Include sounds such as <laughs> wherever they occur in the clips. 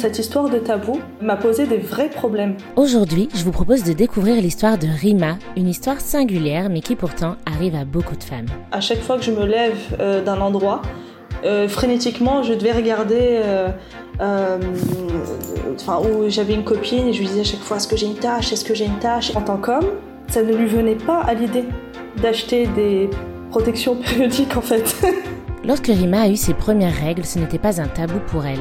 Cette histoire de tabou m'a posé des vrais problèmes. Aujourd'hui, je vous propose de découvrir l'histoire de Rima, une histoire singulière mais qui pourtant arrive à beaucoup de femmes. À chaque fois que je me lève euh, d'un endroit, euh, frénétiquement, je devais regarder. Euh, enfin, où j'avais une copine et je lui disais à chaque fois est-ce que j'ai une tâche, est-ce que j'ai une tâche? En tant qu'homme, ça ne lui venait pas à l'idée d'acheter des protections <laughs> périodiques en fait. Lorsque Rima a eu ses premières règles, ce n'était pas un tabou pour elle.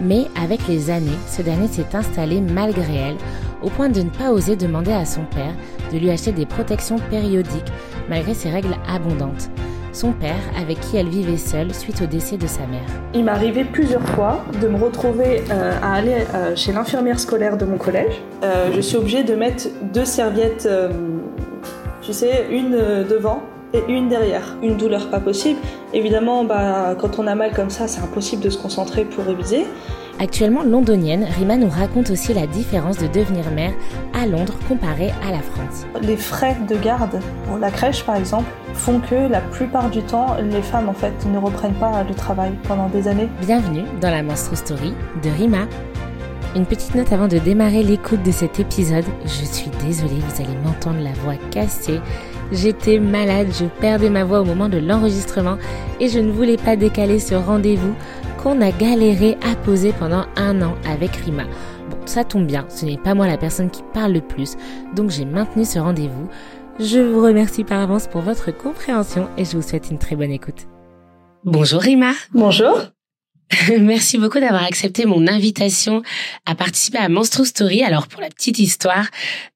Mais avec les années, ce dernier s'est installé malgré elle, au point de ne pas oser demander à son père de lui acheter des protections périodiques, malgré ses règles abondantes. Son père, avec qui elle vivait seule suite au décès de sa mère. Il arrivé plusieurs fois de me retrouver euh, à aller euh, chez l'infirmière scolaire de mon collège. Euh, je suis obligée de mettre deux serviettes, tu sais, une devant et une derrière. Une douleur pas possible. Évidemment, bah, quand on a mal comme ça, c'est impossible de se concentrer pour réviser. Actuellement londonienne, Rima nous raconte aussi la différence de devenir mère à Londres comparée à la France. Les frais de garde pour la crèche par exemple font que la plupart du temps les femmes en fait ne reprennent pas le travail pendant des années. Bienvenue dans la Monstro Story de Rima. Une petite note avant de démarrer l'écoute de cet épisode. Je suis désolée, vous allez m'entendre la voix cassée. J'étais malade, je perdais ma voix au moment de l'enregistrement et je ne voulais pas décaler ce rendez-vous qu'on a galéré à poser pendant un an avec Rima. Bon, ça tombe bien, ce n'est pas moi la personne qui parle le plus, donc j'ai maintenu ce rendez-vous. Je vous remercie par avance pour votre compréhension et je vous souhaite une très bonne écoute. Bonjour Rima. Bonjour. <laughs> Merci beaucoup d'avoir accepté mon invitation à participer à Monstro Story. Alors pour la petite histoire,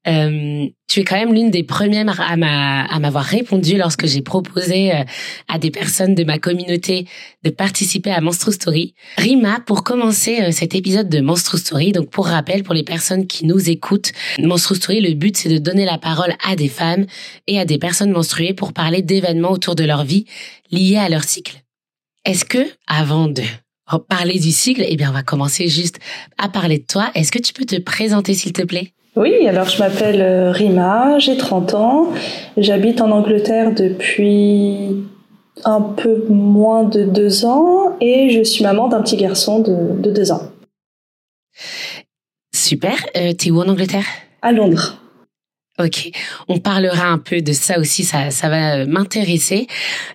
euh, tu es quand même l'une des premières à m'avoir répondu lorsque j'ai proposé euh, à des personnes de ma communauté de participer à Monstro Story. Rima, pour commencer euh, cet épisode de Monstro Story, donc pour rappel pour les personnes qui nous écoutent, Monstro Story, le but c'est de donner la parole à des femmes et à des personnes menstruées pour parler d'événements autour de leur vie liés à leur cycle. Est-ce que, avant de parler du cycle, eh bien, on va commencer juste à parler de toi. Est-ce que tu peux te présenter, s'il te plaît? Oui, alors je m'appelle euh, Rima, j'ai 30 ans, j'habite en Angleterre depuis un peu moins de deux ans et je suis maman d'un petit garçon de, deux ans. Super. Euh, T'es où en Angleterre? À Londres. Ok, on parlera un peu de ça aussi, ça, ça va m'intéresser.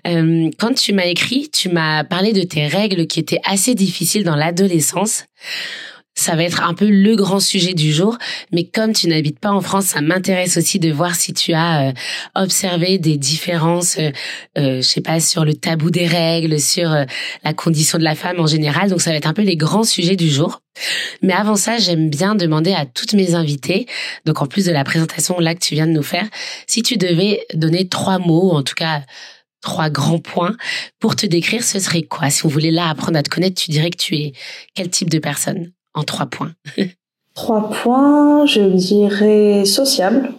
Euh, quand tu m'as écrit, tu m'as parlé de tes règles qui étaient assez difficiles dans l'adolescence ça va être un peu le grand sujet du jour. Mais comme tu n'habites pas en France, ça m'intéresse aussi de voir si tu as euh, observé des différences, euh, euh, je sais pas, sur le tabou des règles, sur euh, la condition de la femme en général. Donc ça va être un peu les grands sujets du jour. Mais avant ça, j'aime bien demander à toutes mes invitées, donc en plus de la présentation là que tu viens de nous faire, si tu devais donner trois mots, en tout cas trois grands points pour te décrire, ce serait quoi? Si on voulait là apprendre à te connaître, tu dirais que tu es quel type de personne? En trois points Trois points, je dirais sociable,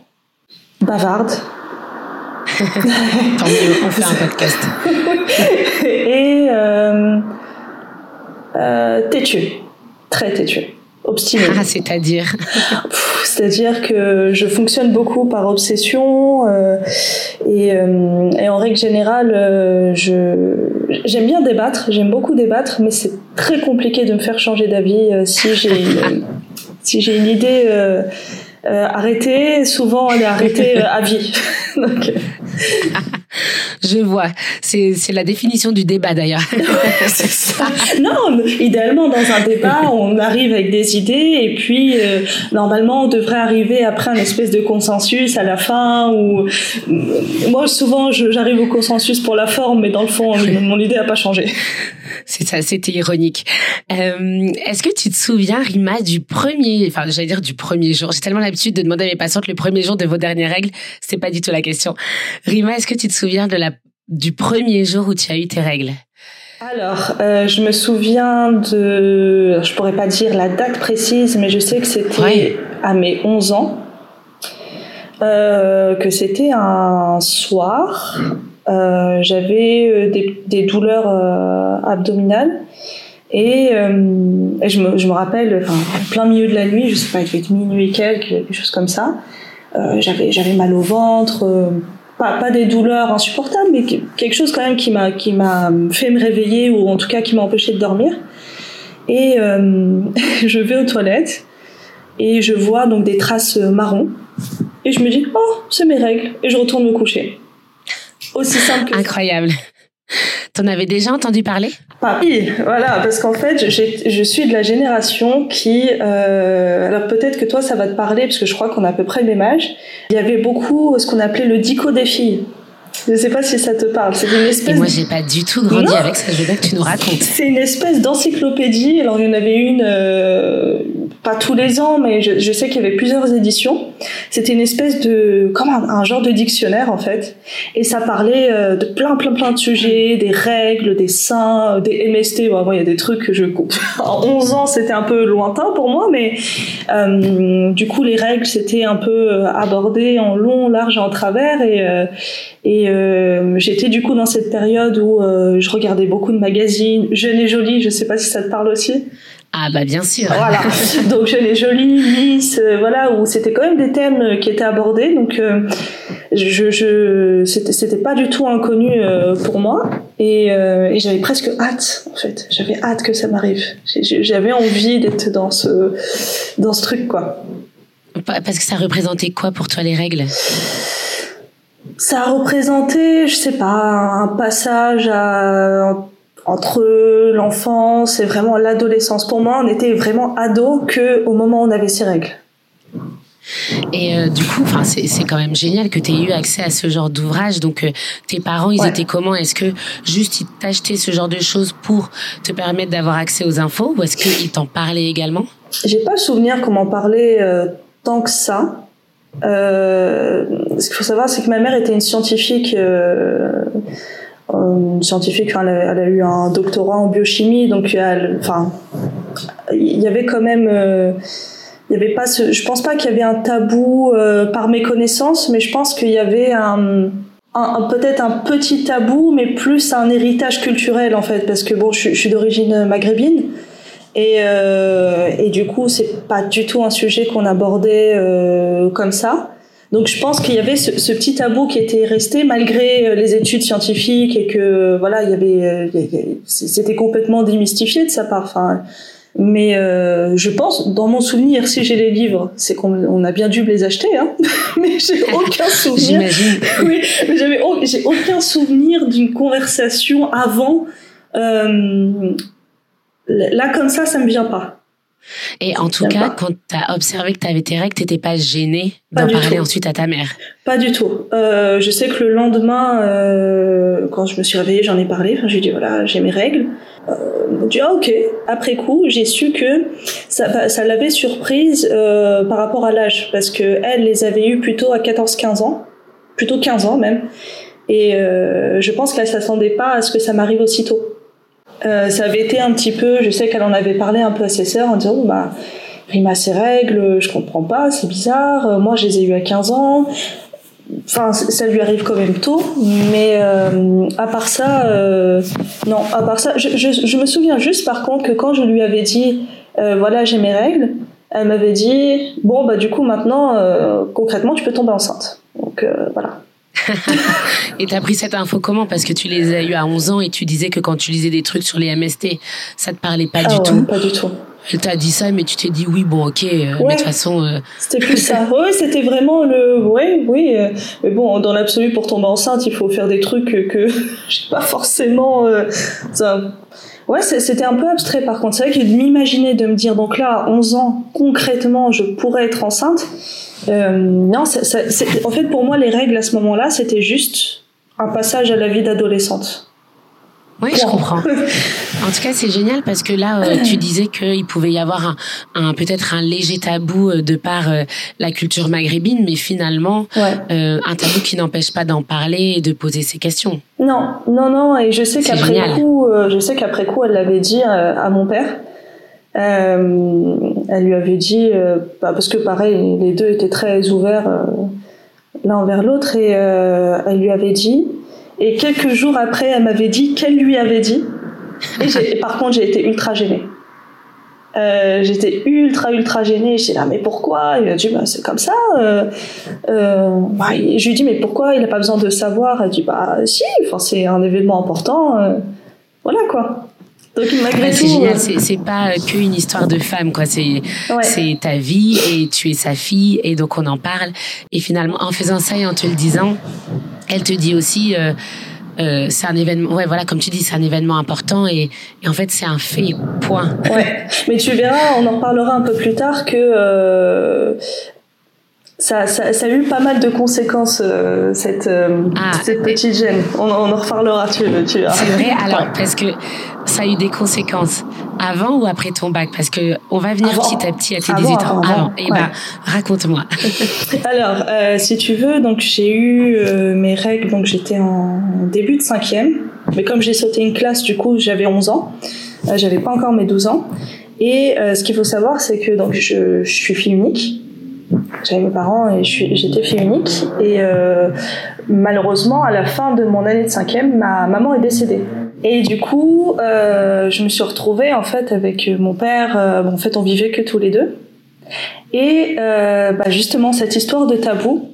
bavarde. <laughs> Tant mieux, on fait un podcast. <laughs> Et euh, euh, têtu, très têtu, obstiné. Ah, c'est-à-dire C'est-à-dire que je fonctionne beaucoup par obsession euh, et, euh, et, en règle générale, euh, je j'aime bien débattre, j'aime beaucoup débattre, mais c'est très compliqué de me faire changer d'avis euh, si j'ai si j'ai une idée euh, euh, arrêtée. Souvent, elle est arrêtée à vie. <laughs> Donc, je vois. C'est, c'est la définition du débat d'ailleurs. <laughs> c'est ça. Non, idéalement dans un débat, on arrive avec des idées et puis euh, normalement on devrait arriver après un espèce de consensus à la fin. Ou moi souvent j'arrive au consensus pour la forme, mais dans le fond mon idée a pas changé. C'est ça, c'était ironique. Euh, est-ce que tu te souviens, Rima, du premier, enfin j'allais dire du premier jour? J'ai tellement l'habitude de demander à mes patientes le premier jour de vos dernières règles. C'est pas du tout la question. Rima, est-ce que tu te souviens de la du premier jour où tu as eu tes règles? Alors, euh, je me souviens de, je pourrais pas dire la date précise, mais je sais que c'était à mes 11 ans, euh, que c'était un soir. Euh, j'avais euh, des, des, douleurs euh, abdominales et, euh, je, me, je, me, rappelle, enfin, plein milieu de la nuit, je sais pas, il devait être minuit et quelques, quelque chose comme ça. j'avais j'avais mal au ventre pas, pas des douleurs insupportables, mais quelque chose quand même qui m'a qui m'a fait me réveiller ou en tout cas qui m'a empêché de dormir. Et <laughs> je vais aux toilettes et je vois donc des traces marron. Et je me dis, oh, c'est mes règles. Et je retourne me coucher. Aussi simple que Incroyable. T'en avais déjà entendu parler? Papi, voilà, parce qu'en fait, je suis de la génération qui, euh, alors peut-être que toi ça va te parler, parce que je crois qu'on a à peu près le même âge. Il y avait beaucoup ce qu'on appelait le dico des filles. Je ne sais pas si ça te parle. C'est une espèce. Et moi, j'ai pas du tout grandi avec ça. Je veux bien que tu nous racontes. C'est une espèce d'encyclopédie. Alors, il y en avait une, euh, pas tous les ans, mais je, je sais qu'il y avait plusieurs éditions. C'était une espèce de, comme un, genre de dictionnaire en fait, et ça parlait euh, de plein, plein, plein de sujets, des règles, des seins, des MST. Bon, il y a des trucs que je <laughs> en 11 ans, c'était un peu lointain pour moi, mais euh, du coup, les règles, c'était un peu abordé en long, large et en travers, et et euh, j'étais du coup dans cette période où je regardais beaucoup de magazines, Jeune et Jolie. Je sais pas si ça te parle aussi. Ah bah bien sûr. Voilà. <laughs> Donc je l'ai jolie, lisse, euh, voilà où c'était quand même des thèmes qui étaient abordés. Donc euh, je, je c'était c'était pas du tout inconnu euh, pour moi et, et j'avais presque hâte en fait. J'avais hâte que ça m'arrive. J'avais envie d'être dans ce dans ce truc quoi. Parce que ça représentait quoi pour toi les règles? Ça a représenté, je sais pas, un passage à entre l'enfance et vraiment l'adolescence. Pour moi, on était vraiment ado que au moment où on avait ses règles. Et euh, du coup, enfin, c'est quand même génial que tu aies eu accès à ce genre d'ouvrage. Donc, euh, tes parents, ils étaient comment? Est-ce que juste ils t'achetaient ce genre de choses pour te permettre d'avoir accès aux infos, ou est-ce qu'ils t'en parlaient également? J'ai pas le souvenir qu'on m'en parlait euh, tant que ça. Ce qu'il faut savoir, c'est que ma mère était une scientifique une scientifique, elle a, elle a, eu un doctorat en biochimie, donc elle, enfin, il y avait quand même, euh, il y avait pas je pense pas qu'il y avait un tabou euh, par mes connaissances, mais je pense qu'il y avait un, un, peut-être un petit tabou, mais plus un héritage culturel en fait, parce que bon, je suis d'origine maghrébine. Et, euh, et du coup, c'est pas du tout un sujet qu'on abordait euh, comme ça. Donc je pense qu'il y avait ce, petit tabou qui était resté malgré euh, les études scientifiques et que voilà il y avait euh, c'était complètement démystifié de sa part. Enfin, mais euh, je pense, dans mon souvenir, si j'ai les livres, c'est qu'on a bien dû les acheter, hein. <laughs> mais j'ai aucun <laughs> souvenir. <laughs> oui, mais j'avais j'ai aucun souvenir d'une conversation avant. Euh, là comme ça, ça me vient pas. Et en tout cas, quand tu as observé que tu avais tes règles, t'étais pas gênée d'en parler ensuite à ta mère? Pas du tout. Euh, je sais que le lendemain, euh, quand je me suis réveillée, j'en ai parlé. Enfin, j'ai dit voilà, j'ai mes règles. Euh, dit ah ok. Après coup, j'ai su que ça, ça l'avait surprise euh, par rapport à l'âge, parce que elle les avait eues plutôt à 14-15 ans, plutôt 15 ans même. Et euh, je pense qu'elle s'attendait pas à ce que ça m'arrive aussitôt. Euh, ça avait été un petit peu, je sais qu'elle en avait parlé un peu à ses sœurs en disant, bah, Rima, ses règles, je comprends pas, c'est bizarre, euh, moi je les ai eues à 15 ans. Enfin, ça lui arrive quand même tôt, mais euh, à part ça, non, à part ça, je, je, me souviens juste par contre que quand je lui avais dit, voilà, j'ai mes règles, elle m'avait dit, bon, bah du coup maintenant, concrètement, tu peux tomber enceinte. Donc voilà. <laughs> et t'as pris cette info comment? Parce que tu les as eu à 11 ans et tu disais que quand tu lisais des trucs sur les MST, ça te parlait pas du ah tout. Pas du tout. Elle t'a dit ça, mais tu t'es dit oui, bon, ok, euh, mais de toute façon. Euh, c'était plus ça. <laughs> Oui, c'était vraiment le. Oui, oui. Euh, mais bon, dans l'absolu, pour tomber enceinte, il faut faire des trucs que je <laughs> pas forcément. Ça... Ouais, c'était un peu abstrait par contre. C'est vrai que de m'imaginer, de me dire, donc là, à 11 ans, concrètement, je pourrais être enceinte euh, non, ça, ça, en fait, pour moi, les règles à ce moment-là, c'était juste un passage à la vie d'adolescente. Oui, je comprends. <laughs> En tout cas, c'est génial parce que là, euh, tu disais qu'il pouvait y avoir un, un peut-être un léger tabou euh, de par euh, la culture maghrébine, mais finalement, un tabou qui n'empêche pas d'en parler et de poser ses questions. Non, non, non. Et je sais qu'après coup, je sais qu'après coup, elle l'avait dit à mon père. Euh, elle lui avait dit, euh, bah, parce que pareil, les deux étaient très ouverts euh, l'un envers l'autre, et elle lui avait dit, et quelques jours après, elle m'avait dit qu'elle lui avait dit. Et, par contre, j'ai été ultra gênée. Euh, j'étais ultra ultra gênée. J'étais là, mais pourquoi? Il a dit, bah, c'est comme ça. Euh, euh, bah, je lui dis, mais pourquoi Il n'a pas besoin de savoir? Elle dit, bah si, enfin c'est un événement important. voilà quoi. Donc malgré c'est tout, génial, euh, c'est c'est pas euh, qu'une histoire de femme, quoi. C'est Ouais. c'est ta vie et tu es sa fille et donc on en parle. Et finalement, en faisant ça et en te le disant, elle te dit aussi. Euh, euh, c'est un événement, ouais, voilà, comme tu dis, c'est un événement important et, et en fait, c'est un fait, point. Ouais, mais tu verras, on en reparlera un peu plus tard que euh, ça, ça, ça a eu pas mal de conséquences euh, cette, euh, Ah. cette petite gêne. On, on en reparlera, tu, tu. C'est vrai, alors, Ouais. parce que ça a eu des conséquences avant ou après ton bac? Parce que on va venir Avant. petit à petit à tes Avant, 18 ans. avant, avant. Et Ouais. ben, raconte-moi. <laughs> Alors, euh, si tu veux, donc j'ai eu euh, mes règles, donc j'étais en début de cinquième, mais comme j'ai sauté une classe, du coup j'avais 11 ans, euh, j'avais pas encore mes 12 ans. Et euh, ce qu'il faut savoir, c'est que donc je, je suis fille unique. J'avais mes parents et j'étais fille unique. Et euh, malheureusement, à la fin de mon année de cinquième, ma maman est décédée. Et du coup, euh, je me suis retrouvée en fait avec mon père. euh, en fait, on vivait que tous les deux. Et euh, bah, justement, cette histoire de tabou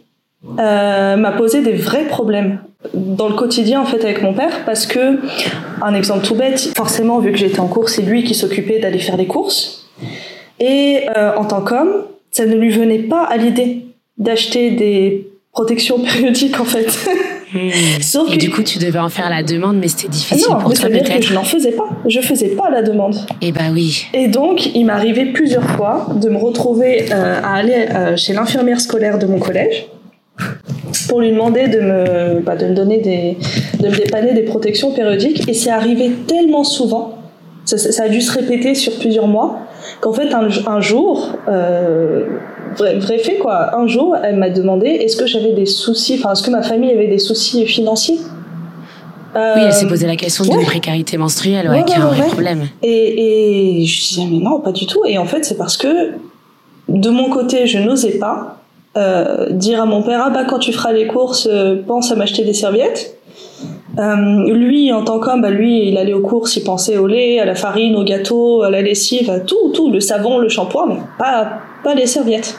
euh, m'a posé des vrais problèmes dans le quotidien en fait avec mon père parce que un exemple tout bête, forcément vu que j'étais en course, c'est lui qui s'occupait d'aller faire les courses. Et en tant qu'homme, ça ne lui venait pas à l'idée d'acheter des protections périodiques en fait. Hmm. Sauf Et que du coup, tu devais en faire la demande, mais c'était difficile non, pour toi peut-être. je n'en faisais pas. Je faisais pas la demande. Eh ben oui. Et donc, il arrivé plusieurs fois de me retrouver euh, à aller euh, chez l'infirmière scolaire de mon collège pour lui demander de me, bah, de me donner des, de me dépanner des protections périodiques. Et c'est arrivé tellement souvent, ça, ça a dû se répéter sur plusieurs mois, qu'en fait, un, un jour, euh, vrai, vrai fait quoi, un jour, elle m'a demandé est-ce que j'avais des soucis, enfin, est-ce que ma famille avait des soucis financiers? Oui, elle s'est Euh, posé la question ouais. d'une précarité menstruelle, ouais, Ouais, qui est un vrai problème. Et, et je disais, mais non, pas du tout. Et en fait, c'est parce que de mon côté, je n'osais pas euh, dire à mon père, ah bah quand tu feras les courses, euh, pense à m'acheter des serviettes. Euh, lui, en tant qu'homme, bah, lui, il allait aux courses, il pensait au lait, à la farine, au gâteau, à la lessive, à tout, tout, le savon, le shampoing, mais pas, pas les serviettes.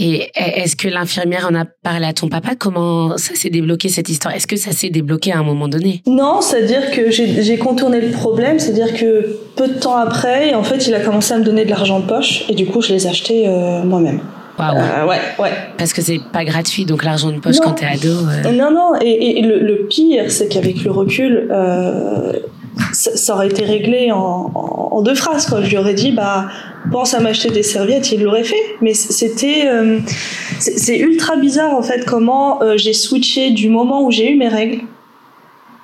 Et est-ce que l'infirmière en a parlé à ton papa? Comment ça s'est débloqué cette histoire? Est-ce que ça s'est débloqué à un moment donné? Non, c'est-à-dire que j'ai contourné le problème, c'est-à-dire que peu de temps après, en fait, il a commencé à me donner de l'argent de poche, et du coup, je les ai achetés euh, moi-même. Euh, ouais, ouais. Parce que c'est pas gratuit, donc l'argent de poche Non. quand t'es ado. euh, Non, non, et, et le, le pire, c'est qu'avec le recul, euh, ça, ça aurait été réglé en, en, en deux phrases. Quoi. Je lui aurais dit, bah, pense à m'acheter des serviettes, il l'aurait fait. Mais c'était. c'est ultra bizarre, en fait, comment j'ai switché du moment où j'ai eu mes règles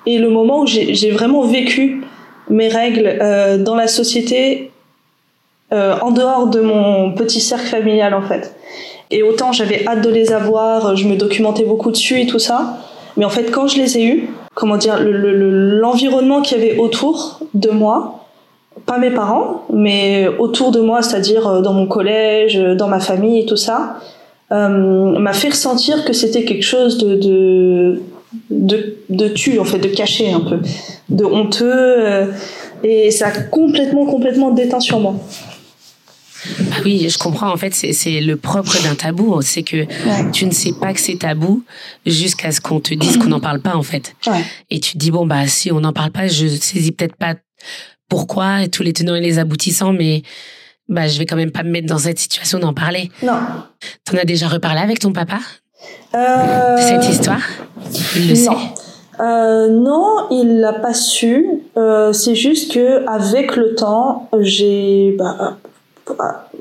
et le moment où j'ai vraiment vécu mes règles dans la société, euh, en dehors de mon petit cercle familial, en fait. Et autant j'avais hâte de les avoir, je me documentais beaucoup dessus et tout ça. Mais en fait, quand je les ai eus, comment dire, le- le- le- l'environnement qu'il y avait autour de moi, pas mes parents, mais autour de moi, c'est-à-dire euh, dans mon collège, euh, dans ma famille et tout ça, euh, m'a fait ressentir que c'était quelque chose de, de, de, de tu, en fait, de caché un peu, de honteux. euh, et ça a complètement, complètement déteint sur moi. Ah oui, je comprends. En fait, c'est le propre d'un tabou. C'est que tu ne sais pas que c'est tabou jusqu'à ce qu'on te dise qu'on n'en parle pas, en fait. Ouais. Et tu te dis, bon, bah, si on n'en parle pas, je saisis peut-être pas pourquoi et tous les tenants et les aboutissants, mais bah, je vais quand même pas me mettre dans cette situation d'en parler. Non. T'en as déjà reparlé avec ton papa? Euh, cette histoire? Il le non. sait? Euh, non, il l'a pas su. Euh, c'est juste que avec le temps, j'ai. Bah,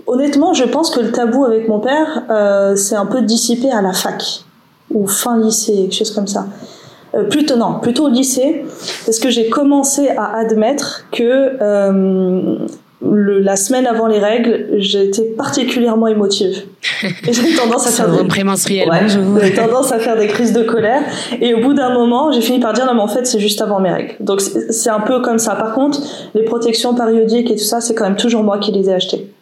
honnêtement, je pense que le tabou avec mon père, euh, c'est un peu dissipé à la fac ou fin lycée, quelque chose comme ça. Euh, plutôt non, plutôt au lycée, parce que j'ai commencé à admettre que euh, le, la semaine avant les règles, j'étais particulièrement émotive. Et <laughs> j'ai tendance à faire des... Ouais, bonjour. j'ai tendance à faire des crises de colère. Et au bout d'un moment, j'ai fini par dire non mais en fait c'est juste avant mes règles. Donc c'est un peu comme ça. Par contre, les protections périodiques et tout ça, c'est quand même toujours moi qui les ai achetées.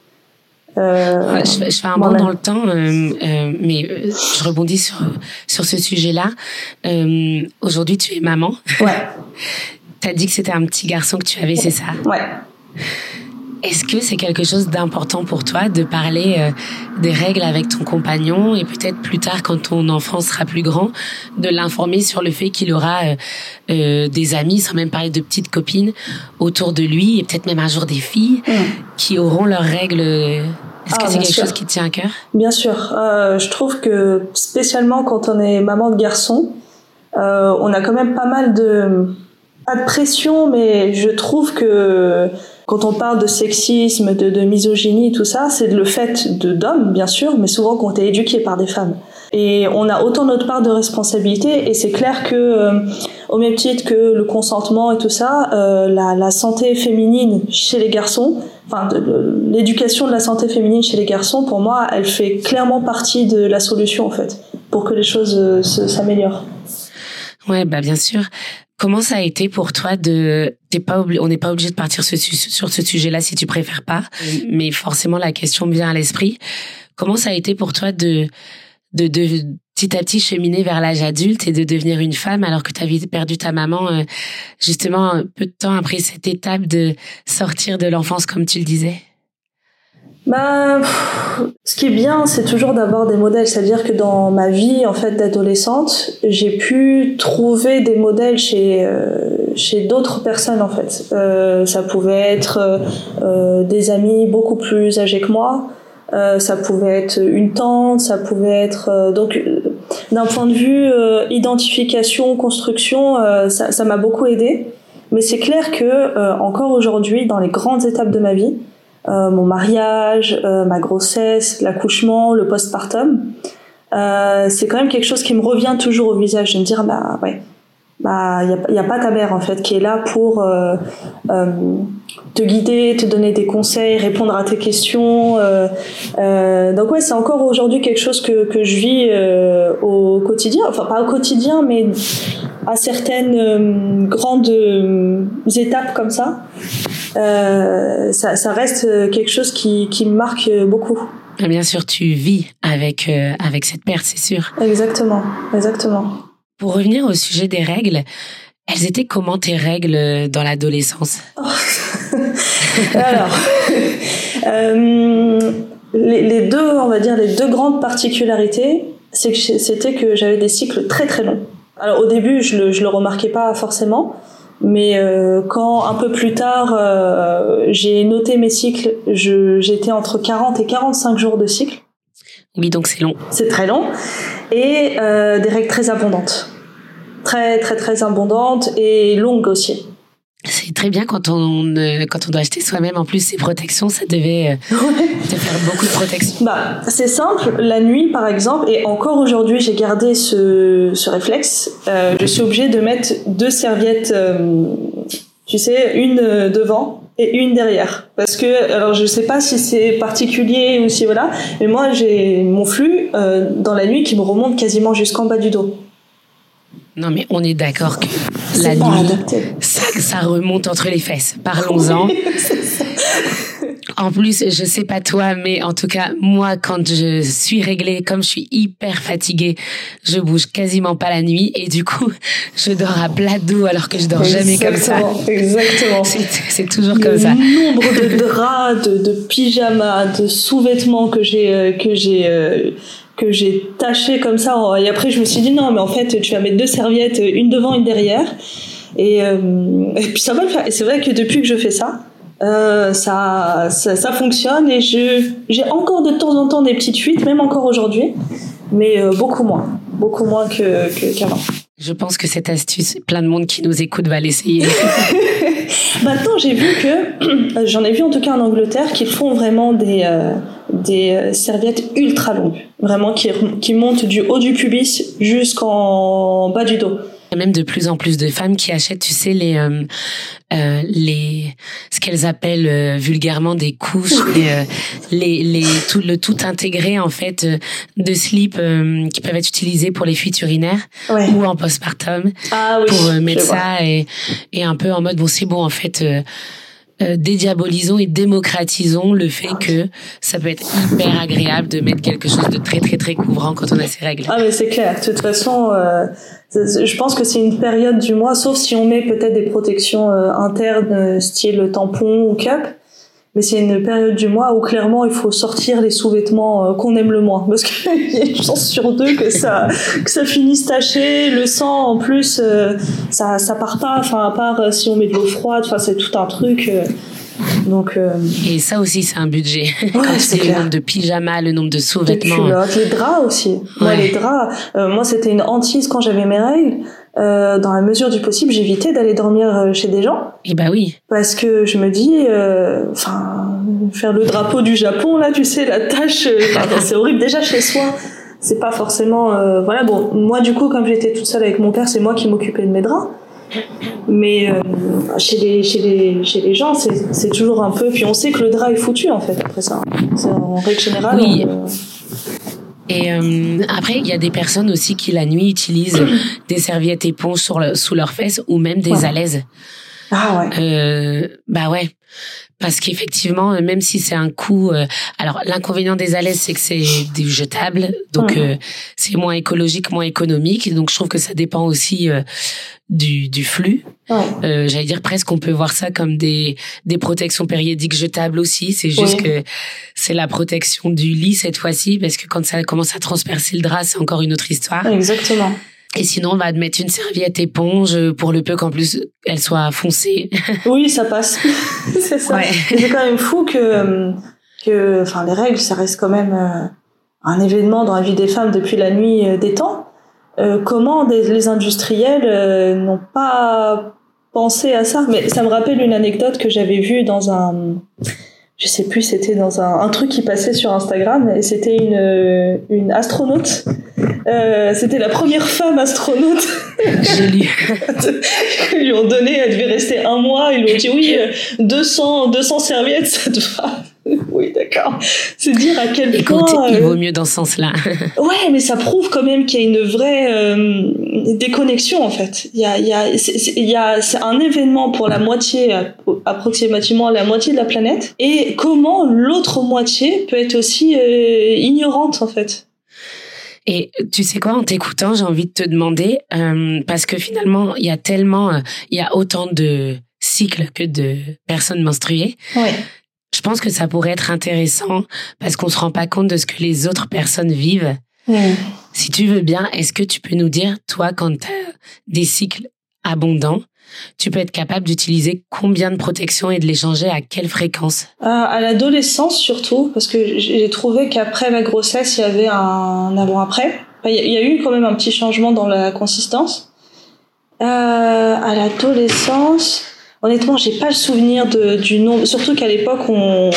Euh, Ouais, je, je fais un bond dans le temps, euh, euh, mais je rebondis sur, sur ce sujet-là. Aujourd'hui, tu es maman. Ouais, <laughs> T'as dit que c'était un petit garçon que tu avais, c'est ça? Ouais. Est-ce que c'est quelque chose d'important pour toi de parler euh, des règles avec ton compagnon et peut-être plus tard quand ton enfant sera plus grand, de l'informer sur le fait qu'il aura euh, euh, des amis, sans même parler de petites copines, autour de lui et peut-être même un jour des filles mm. qui auront leurs règles est-ce que ah, c'est quelque chose qui tient à cœur? Bien sûr. Euh, je trouve que spécialement quand on est maman de garçon, euh, on a quand même pas mal de pas de pression, mais je trouve que quand on parle de sexisme, de, de misogynie, tout ça, c'est le fait de d'hommes, bien sûr, mais souvent qu'on est éduqué par des femmes. Et on a autant notre part de responsabilité, et c'est clair que, euh, au même titre que le consentement et tout ça, euh, la, la, santé féminine chez les garçons, enfin, l'éducation de la santé féminine chez les garçons, pour moi, elle fait clairement partie de la solution, en fait, pour que les choses euh, s'améliorent. Ouais, bah bien sûr. Comment ça a été pour toi de t'es pas on n'est pas obligé de partir sur ce sujet-là si tu préfères pas, mais forcément la question me vient à l'esprit. Comment ça a été pour toi de de, de petit à petit cheminer vers l'âge adulte et de devenir une femme alors que tu avais perdu ta maman euh, justement un peu de temps après cette étape de sortir de l'enfance comme tu le disais? Bah, ce qui est bien, c'est toujours d'avoir des modèles. C'est-à-dire que dans ma vie, en fait, d'adolescente, j'ai pu trouver des modèles chez euh, chez d'autres personnes, en fait. Euh, ça pouvait être euh, des amis beaucoup plus âgés que moi. Euh, ça pouvait être une tante, ça pouvait être euh, donc euh, d'un point de vue identification, construction, ça m'a beaucoup aidé. Mais c'est clair que encore aujourd'hui, dans les grandes étapes de ma vie, mon mariage, ma grossesse, l'accouchement, le postpartum, c'est quand même quelque chose qui me revient toujours au visage de me dire bah ouais bah il y a, a, pas ta mère en fait qui est là pour euh, euh, te guider, te donner des conseils, répondre à tes questions. Euh, euh donc ouais, c'est encore aujourd'hui quelque chose que, que je vis euh, au quotidien, enfin pas au quotidien, mais à certaines euh, grandes étapes comme ça. Ça, ça reste quelque chose qui, qui me marque beaucoup. Bien sûr, tu vis avec avec cette perte, c'est sûr. Exactement, exactement. Pour revenir au sujet des règles, elles étaient comment tes règles dans l'adolescence? <laughs> Alors, <laughs> euh, les, deux, on va dire, les deux grandes particularités, c'était que j'avais des cycles très très longs. Alors au début, je le, je le remarquais pas forcément, mais euh, quand un peu plus tard, euh, j'ai noté mes cycles, j'étais entre 40 et 45 jours de cycle. Oui, donc c'est long. C'est très long. Et euh, des règles très abondantes. Très, très, très abondantes et longues aussi. C'est très bien quand on euh, quand on doit acheter soi-même en plus ces protections, ça devait euh, te faire beaucoup de protection. Bah, c'est simple, la nuit par exemple et encore aujourd'hui, j'ai gardé ce ce réflexe, euh, je suis obligée de mettre deux serviettes tu sais, une devant et une derrière. Parce que, alors je sais pas si c'est particulier ou si voilà, mais moi j'ai mon flux euh, dans la nuit qui me remonte quasiment jusqu'en bas du dos. Non mais on est d'accord que la nuit, ça, ça, remonte entre les fesses. Parlons-en. <laughs> En plus, je sais pas toi, mais en tout cas, moi, quand je suis réglée, comme je suis hyper fatiguée, je bouge quasiment pas la nuit et du coup, je dors à plat dos alors que je dors jamais comme ça. Exactement. C'est toujours comme ça. Le nombre de draps, de, de pyjamas, de sous-vêtements que j'ai, euh, que j'ai, euh, que j'ai taché comme ça. Et après, je me suis dit non, mais en fait, tu vas mettre deux serviettes, une devant, une derrière. Et, euh, et puis ça va le faire. Et c'est vrai que depuis que je fais ça, euh, ça, ça, ça, fonctionne et je j'ai encore de temps en temps des petites fuites, même encore aujourd'hui, mais euh, beaucoup moins, beaucoup moins que qu'avant. je pense que cette astuce, plein de monde qui nous écoute va l'essayer. <laughs> <laughs> Maintenant, j'ai vu que j'en ai vu en tout cas en Angleterre qui font vraiment des euh, des serviettes ultra longues, vraiment qui qui montent du haut du pubis jusqu'en bas du dos. Il y a même de plus en plus de femmes qui achètent, tu sais, les euh, euh les ce qu'elles appellent euh, vulgairement des couches, <laughs> euh, les les tout le tout intégré en fait de slip qui peuvent être utilisés pour les fuites urinaires ou en postpartum ah, oui, pour mettre ça et et un peu en mode bon c'est bon en fait euh, dédiabolisons et démocratisons le fait que ça peut être hyper agréable de mettre quelque chose de très très très couvrant quand on a ses règles. Ah mais c'est clair. De toute façon, euh, je pense que c'est une période du mois, sauf si on met peut-être des protections euh, internes, style tampon ou cup. Mais c'est une période du mois où clairement il faut sortir les sous-vêtements euh, qu'on aime le moins. Parce qu'il <laughs> y a une chance sur deux que ça que ça finisse taché le sang en plus euh, ça ça part pas. Enfin à part euh, si on met de l'eau froide enfin c'est tout un truc donc et ça aussi c'est un budget. Ouais, <laughs> c'est le nombre de pyjamas le nombre de sous-vêtements les draps aussi. Moi les draps moi c'était une hantise quand j'avais mes règles euh, dans la mesure du possible, j'évitais d'aller dormir euh, chez des gens. Et eh bah oui. Parce que je me dis, euh, enfin, faire le drapeau du Japon, là, tu sais, la tâche, <laughs> c'est horrible déjà chez soi. C'est pas forcément, voilà. Bon, moi du coup, comme j'étais toute seule avec mon père, c'est moi qui m'occupais de mes draps. Mais chez les chez les chez les gens, c'est toujours un peu. Puis on sait que le drap est foutu en fait après ça. En règle générale. Oui. Et euh, après, il y a des personnes aussi qui la nuit utilisent des serviettes éponges sur le, sous leurs fesses ou même des alaises. Ah ouais. Euh, bah ouais. Parce qu'effectivement, même si c'est un coût, euh, alors l'inconvénient des alaises, c'est que c'est du jetable, donc euh, c'est moins écologique, moins économique. Donc je trouve que ça dépend aussi euh, du, du flux. Ouais. J'allais dire presque, on peut voir ça comme des des protections périodiques jetables aussi. C'est juste que c'est la protection du lit cette fois-ci, parce que quand ça commence à transpercer le drap, c'est encore une autre histoire. Exactement. Et sinon, on va mettre une serviette éponge pour le peu qu'en plus elle soit foncée. <laughs> Oui, ça passe. <laughs> c'est ça. Ouais. C'est quand même fou que, que, enfin, les règles, ça reste quand même euh, un événement dans la vie des femmes depuis la nuit euh, des temps. Euh, comment les industriels euh, n'ont pas pensé à ça? Mais ça me rappelle une anecdote que j'avais vue dans un, je sais plus, c'était dans un, un, truc qui passait sur Instagram et c'était une, une astronaute euh, c'était la première femme astronaute. Lu. Ils lui ont donné, elle devait rester un mois. Ils lui ont dit oui, 200, 200 serviettes, ça te va. <laughs> oui, d'accord. C'est dire à quel Écoute, point. il vaut mieux dans ce sens-là. ouais, mais ça prouve quand même qu'il y a une vraie euh, déconnexion en fait. Il y a, il y a, il y a, c'est un événement pour la moitié, approximativement la moitié de la planète. Et comment l'autre moitié peut être aussi euh, ignorante en fait. Et tu sais quoi, en t'écoutant, j'ai envie de te demander, euh, parce que finalement, il y a tellement, euh, il y a autant de cycles que de personnes menstruées. Ouais. Je pense que ça pourrait être intéressant parce qu'on se rend pas compte de ce que les autres personnes vivent. Si tu veux bien, est-ce que tu peux nous dire, toi, quand tu as des cycles abondants, tu peux être capable d'utiliser combien de protections et de les changer à quelle fréquence? Euh, À l'adolescence surtout, parce que j'ai trouvé qu'après la grossesse, il y avait un avant-après. Il y, a eu quand même un petit changement dans la consistance. Euh, à l'adolescence, honnêtement, j'ai pas le souvenir du nombre. Surtout qu'à l'époque, on,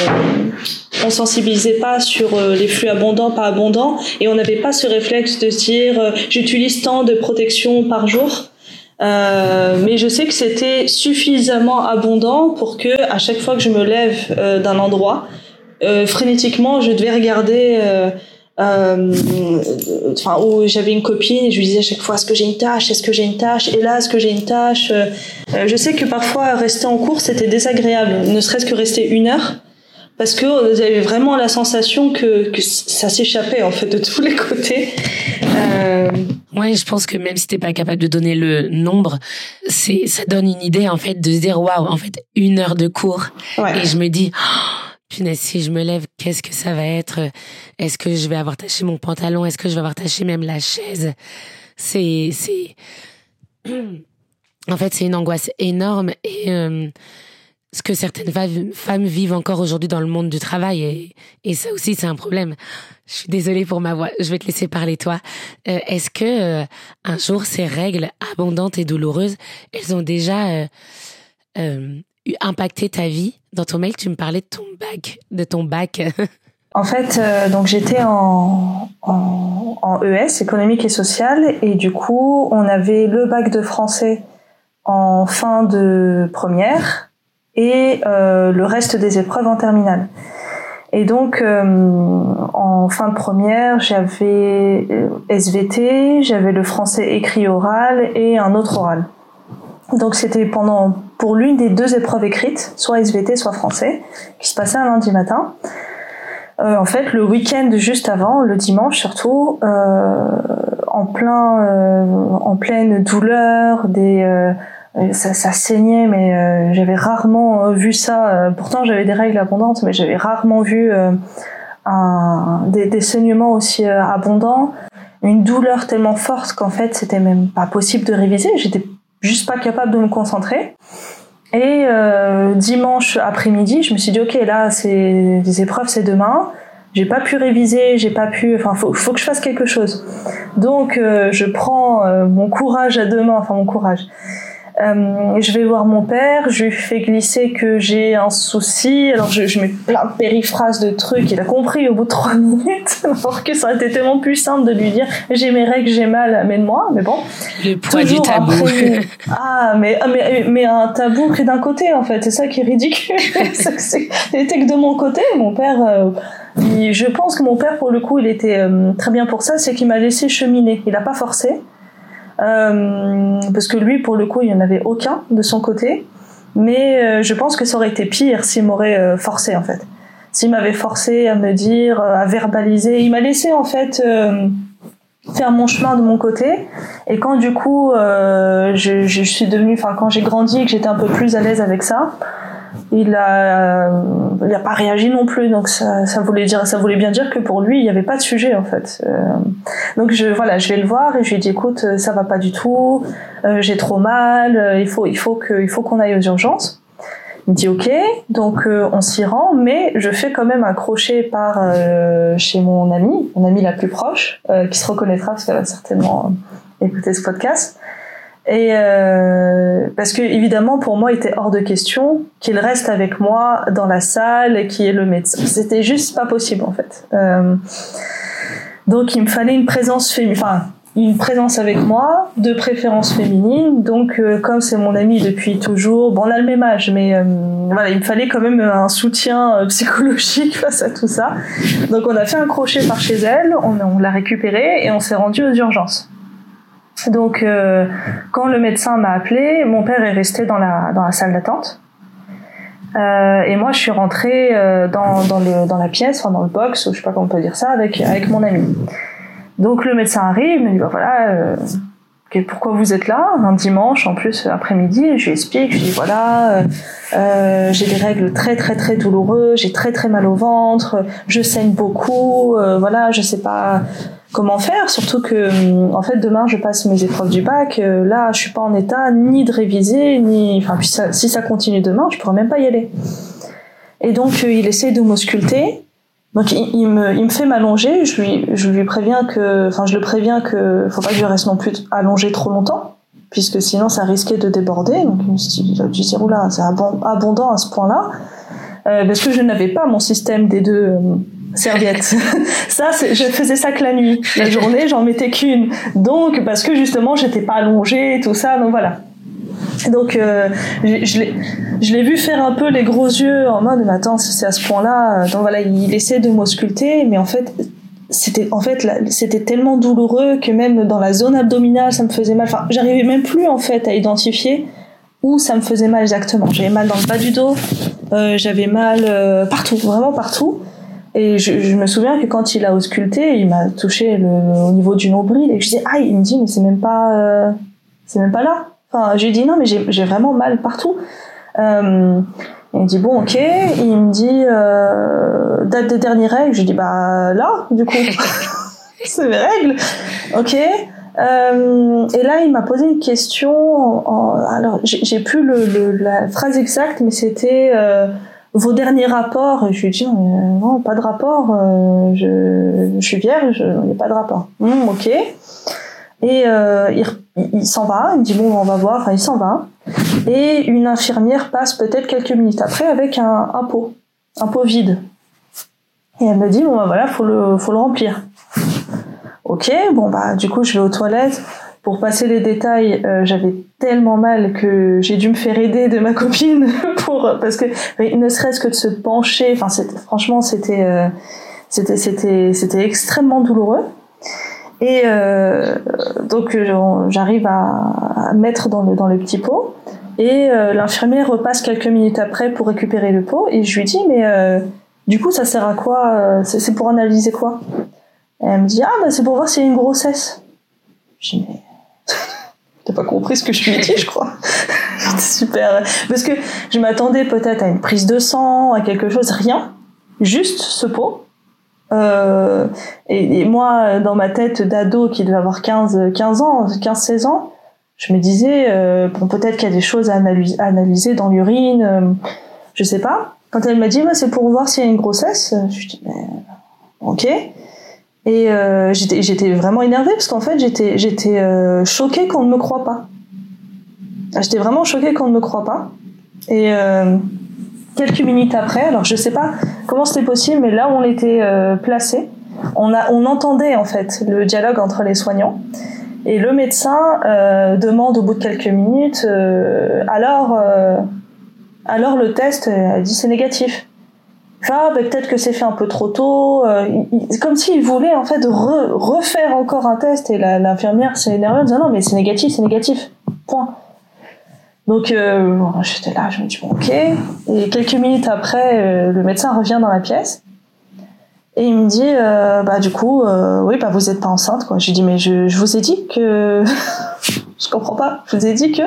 on sensibilisait pas sur euh, les flux abondants, pas abondants, et on n'avait pas ce réflexe de dire euh, j'utilise tant de protection par jour. Euh, mais je sais que c'était suffisamment abondant pour que à chaque fois que je me lève euh, d'un endroit, euh, frénétiquement, je devais regarder. Euh, euh, enfin, où j'avais une copine et je lui disais à chaque fois est-ce que j'ai une tâche, est-ce que j'ai une tâche, et là est-ce que j'ai une tâche? je sais que parfois rester en cours c'était désagréable, ne serait-ce que rester une heure parce que j'avais vraiment la sensation que, que ça s'échappait en fait de tous les côtés. Euh... Ouais, je pense que même si t'es pas capable de donner le nombre, c'est ça donne une idée en fait de se dire waouh, en fait une heure de cours. Ouais. et je me dis oh, punaise si je me lève, qu'est-ce que ça va être? Est-ce que je vais avoir taché mon pantalon? Est-ce que je vais avoir taché même la chaise? C'est c'est <clears throat> en fait c'est une angoisse énorme. Et euh, ce que certaines femmes vivent encore aujourd'hui dans le monde du travail et, ça aussi c'est un problème. Je suis désolée pour ma voix, je vais te laisser parler toi. Euh, Est-ce que euh, un jour ces règles abondantes et douloureuses, elles ont déjà euh, euh impacté ta vie? Dans ton mail, tu me parlais de ton bac, de ton bac. <laughs> En fait, donc j'étais en, en, ES, économique et social, et du coup, on avait le bac de français en fin de première, et euh, le reste des épreuves en terminale. Et donc, euh, en fin de première, j'avais euh, SVT, j'avais le français écrit oral et un autre oral. Donc c'était pendant pour l'une des deux épreuves écrites, soit SVT, soit français, qui se passait un lundi matin. Euh, en fait, le week-end juste avant, le dimanche surtout, euh, en plein, euh, en pleine douleur, des ça, ça, saignait, mais j'avais rarement vu ça. pourtant, j'avais des règles abondantes, mais j'avais rarement vu un, des, des, saignements aussi abondants. Une douleur tellement forte qu'en fait, c'était même pas possible de réviser. J'étais juste pas capable de me concentrer. Et euh, dimanche après-midi, je me suis dit ok là c'est des épreuves c'est demain. J'ai pas pu réviser, j'ai pas pu. Enfin faut, faut que je fasse quelque chose. Donc euh, je prends euh, mon courage à deux mains, enfin mon courage. Euh, je vais voir mon père, je lui fais glisser que j'ai un souci. Alors je, je, mets plein de périphrases de trucs. Il a compris au bout de trois <laughs> minutes, alors que ça aurait été tellement plus simple de lui dire j'ai mes règles, j'ai mal, amène-moi. Mais bon. Le poids du tabou. <laughs> ah, mais, mais, mais un tabou pris d'un côté en fait. C'est ça qui est ridicule. <laughs> C'était que de mon côté, mon père. Euh, je pense que mon père, pour le coup, il était euh, très bien pour ça, c'est qu'il m'a laissé cheminer. Il a pas forcé. Euh, parce que lui, pour le coup, il n'y en avait aucun de son côté. Mais euh, je pense que ça aurait été pire s'il m'aurait euh, forcé, en fait. S'il m'avait forcé à me dire, à verbaliser, il m'a laissé, en fait, faire mon chemin de mon côté. Et quand, du coup, je, je suis devenue, enfin, quand j'ai grandi et que j'étais un peu plus à l'aise avec ça, il a, il a pas réagi non plus. Donc ça, ça voulait dire, ça voulait bien dire que pour lui, il n'y avait pas de sujet en fait. Euh, donc je, voilà, je vais le voir et je lui dis écoute, ça va pas du tout, euh, j'ai trop mal, euh, il faut, il faut que, il faut qu'on aille aux urgences. Il me dit ok, donc on s'y rend, mais je fais quand même un crochet par chez mon ami, mon ami la plus proche, qui se reconnaîtra parce qu'elle va certainement écouter ce podcast. Et euh, parce que évidemment pour moi il était hors de question qu'il reste avec moi dans la salle qui est le médecin. C'était juste pas possible en fait. Euh, donc il me fallait une présence enfin une présence avec moi, de préférence féminine. Donc euh, comme c'est mon ami depuis toujours, bon on a le même âge, mais euh, voilà il me fallait quand même un soutien euh, psychologique <laughs> face à tout ça. Donc on a fait un crochet par chez elle, on, on l'a récupéré et on s'est rendu aux urgences. Donc, euh, quand le médecin m'a appelé, mon père est resté dans la, dans la salle d'attente. Euh, et moi, je suis rentrée euh, dans, dans, le, dans la pièce, enfin dans le box, ou je sais pas comment on peut dire ça, avec, avec mon ami. Donc, le médecin arrive, il me dit, bah, voilà, euh, pourquoi vous êtes là un dimanche en plus après-midi je lui explique je lui dis voilà euh, euh, j'ai des règles très très très douloureuses j'ai très très mal au ventre je saigne beaucoup euh, voilà je sais pas comment faire surtout que en fait demain je passe mes épreuves du bac là je suis pas en état ni de réviser ni enfin puis si ça continue demain je pourrais même pas y aller. Et donc il essaie de m'ausculter donc il, me, il me fait m'allonger, je lui, je lui préviens que, enfin je le préviens que faut pas que je reste non plus allongé trop longtemps, puisque sinon ça risquait de déborder. Donc il me dit, tu sais, là, c'est abondant à ce point-là, euh, parce que je n'avais pas mon système des deux euh, serviettes. <laughs> ça, je faisais ça que la nuit. La journée, j'en mettais qu'une. Donc parce que justement j'étais pas allongée, tout ça. Donc voilà. Donc euh, je l'ai vu faire un peu les gros yeux en mode mais attends c'est à ce point-là donc voilà il essaie de m'ausculter mais en fait c'était en fait c'était tellement douloureux que même dans la zone abdominale ça me faisait mal. Enfin j'arrivais même plus en fait à identifier où ça me faisait mal exactement. J'avais mal dans le bas du dos euh, j'avais mal euh, partout vraiment partout. Et je, je, me souviens que quand il a ausculté il m'a touché le, au niveau du nombril et je disais ah il me dit mais c'est même pas euh, c'est même pas là Enfin, je lui dis non, mais j'ai vraiment mal partout. Euh, il me dit bon, ok. Il me dit euh, date des dernières règles. Je lui dis bah là, du coup, <laughs> c'est mes règles. Ok. Euh, et là, il m'a posé une question. Alors, j'ai plus la phrase exacte, mais c'était euh, vos derniers rapports. Je lui dis non, pas de rapport. Je, suis vierge, il n'y a pas de rapport. Hum, ok. Et euh, il, s'en va, il dit bon on va voir, il s'en va. Et une infirmière passe peut-être quelques minutes après avec un, un, pot, un pot vide. Et elle me dit bon bah voilà, faut le, faut le remplir. Ok, bon bah du coup je vais aux toilettes. Pour passer les détails, euh, j'avais tellement mal que j'ai dû me faire aider de ma copine <laughs> pour parce que ne serait-ce que de se pencher, enfin franchement c'était euh, c'était c'était c'était extrêmement douloureux. Et euh, donc j'arrive à, mettre dans le, dans le petit pot. Et euh, l'infirmière repasse quelques minutes après pour récupérer le pot. Et je lui dis, mais euh, du coup, ça sert à quoi euh, C'est pour analyser quoi? Elle me dit, ah, bah, c'est pour voir s'il y a une grossesse. Je dis, mais <laughs> t'as pas compris ce que je lui ai dit, je crois. <laughs> super. Parce que je m'attendais peut-être à une prise de sang, à quelque chose, rien. Juste ce pot. Euh, et, moi, dans ma tête d'ado qui devait avoir 15, 15 ans, 15, 16 ans, je me disais, euh, bon, peut-être qu'il y a des choses à analyser, dans l'urine, euh, je sais pas. Quand elle m'a dit, c'est pour voir s'il y a une grossesse, je dis, ok. Et euh, j'étais vraiment énervée parce qu'en fait, j'étais choquée qu'on ne me croit pas. J'étais vraiment choquée qu'on ne me croit pas. Quelques minutes après, alors je sais pas comment c'était possible, mais là où on était euh, placé, on, a, on entendait en fait le dialogue entre les soignants. Et le médecin euh, demande au bout de quelques minutes, euh, alors, alors le test, a dit c'est négatif. Ah peut-être que c'est fait un peu trop tôt euh, comme s'il voulait en fait refaire encore un test. Et l'infirmière s'est énervée en disant non mais c'est négatif c'est négatif. Point donc euh, j'étais là je me dis bon ok. Et quelques minutes après euh, le médecin revient dans la pièce. Et il me dit bah du coup oui bah vous êtes pas enceinte quoi. Je dis mais je, je vous ai dit que <laughs> je comprends pas. Je vous ai dit que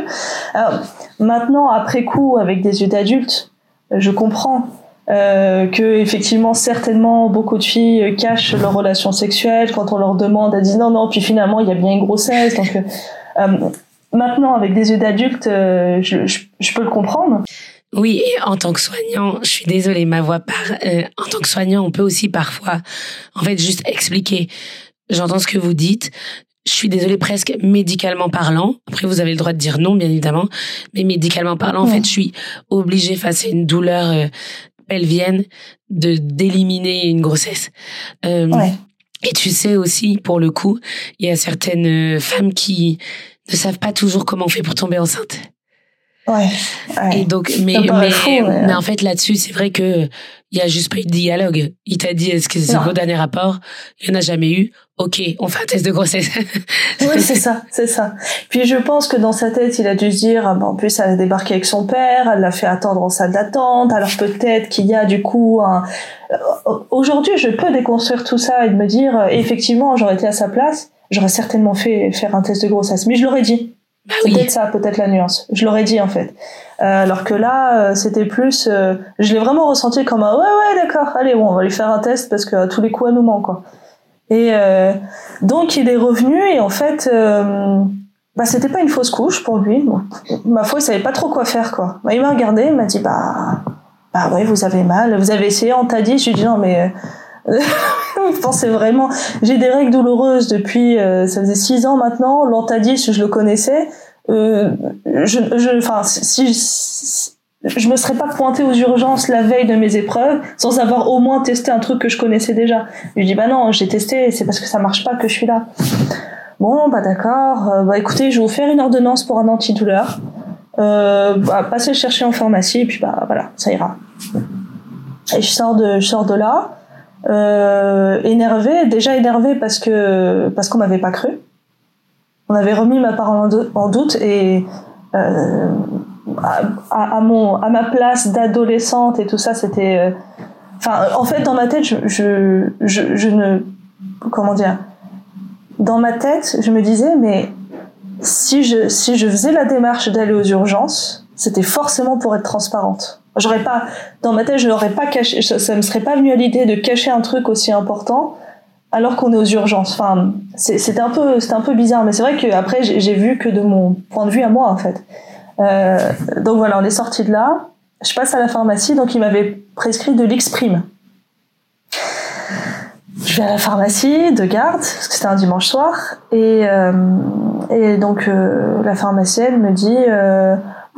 alors maintenant après coup avec des yeux d'adulte je comprends euh, que effectivement certainement beaucoup de filles cachent leurs relations sexuelles quand on leur demande elles disent non non puis finalement il y a bien une grossesse donc euh, euh maintenant avec des yeux d'adulte euh, je, je, je, peux le comprendre oui, et en tant que soignant, je suis désolée, ma voix part. Euh, en tant que soignant, on peut aussi parfois, en fait, juste expliquer. J'entends ce que vous dites. Je suis désolée, presque médicalement parlant. Après, vous avez le droit de dire non, bien évidemment. Mais médicalement parlant, en fait, je suis obligée face à une douleur viennent de d'éliminer une grossesse. Euh, Et tu sais aussi, pour le coup, il y a certaines femmes qui ne savent pas toujours comment on fait pour tomber enceinte. Ouais. Et donc, mais, mais, mais, en fait, là-dessus, c'est vrai que il y a juste pas eu de dialogue. Il t'a dit, est-ce que c'est vos derniers rapports? Il n'y en a jamais eu. Ok, on fait un test de grossesse. <laughs> oui, c'est ça, c'est ça. Puis je pense que dans sa tête, il a dû se dire, ah, en plus, elle a débarqué avec son père, elle l'a fait attendre en salle d'attente, alors peut-être qu'il y a du coup un... Euh, aujourd'hui, je peux déconstruire tout ça et me dire, euh, effectivement, j'aurais été à sa place, j'aurais certainement fait faire un test de grossesse. Mais je l'aurais dit. Bah peut-être ça, peut-être la nuance. Je l'aurais dit en fait. Euh, alors que là, euh, c'était plus, euh, je l'ai vraiment ressenti comme un ouais ouais d'accord, allez bon, on va lui faire un test parce que à tous les coups elle nous ment quoi. Et donc il est revenu et en fait, bah c'était pas une fausse couche pour lui. ma foi, il savait pas trop quoi faire quoi. Bah, il m'a regardé, il m'a dit bah bah ouais vous avez mal, vous avez essayé, on t'a dit. Je lui dis non mais <laughs> vous pensez vraiment J'ai des règles douloureuses depuis, euh, ça faisait six ans maintenant. L'antadis, je le connaissais. Euh, je, je, enfin, si, si, je me serais pas pointé aux urgences la veille de mes épreuves sans avoir au moins testé un truc que je connaissais déjà. Je dis bah non, j'ai testé, c'est parce que ça marche pas que je suis là. Bon, bah d'accord. Euh, bah écoutez, je vais vous faire une ordonnance pour un antidouleur. Euh, bah, passez chercher en pharmacie et puis bah voilà, ça ira. Et je sors de, je sors de là euh, énervé, déjà énervé parce que parce qu'on m'avait pas cru. On avait remis ma parole en, doute et euh, à, à, mon à ma place d'adolescente et tout ça, c'était. Euh, enfin, en fait, dans ma tête, je, je, je, je ne comment dire. Dans ma tête, je me disais, mais si je si je faisais la démarche d'aller aux urgences, c'était forcément pour être transparente. J'aurais pas, dans ma tête, je n'aurais pas caché, ça, me serait pas venu à l'idée de cacher un truc aussi important alors qu'on est aux urgences. Enfin, c'était un peu, c'était un peu bizarre, mais c'est vrai que après j'ai vu que de mon point de vue à moi en fait. Euh, donc voilà, on est sorti de là. Je passe à la pharmacie, donc il m'avait prescrit de l'Xprime. Je vais à la pharmacie de garde parce que c'était un dimanche soir et euh, et donc euh, la pharmacienne me dit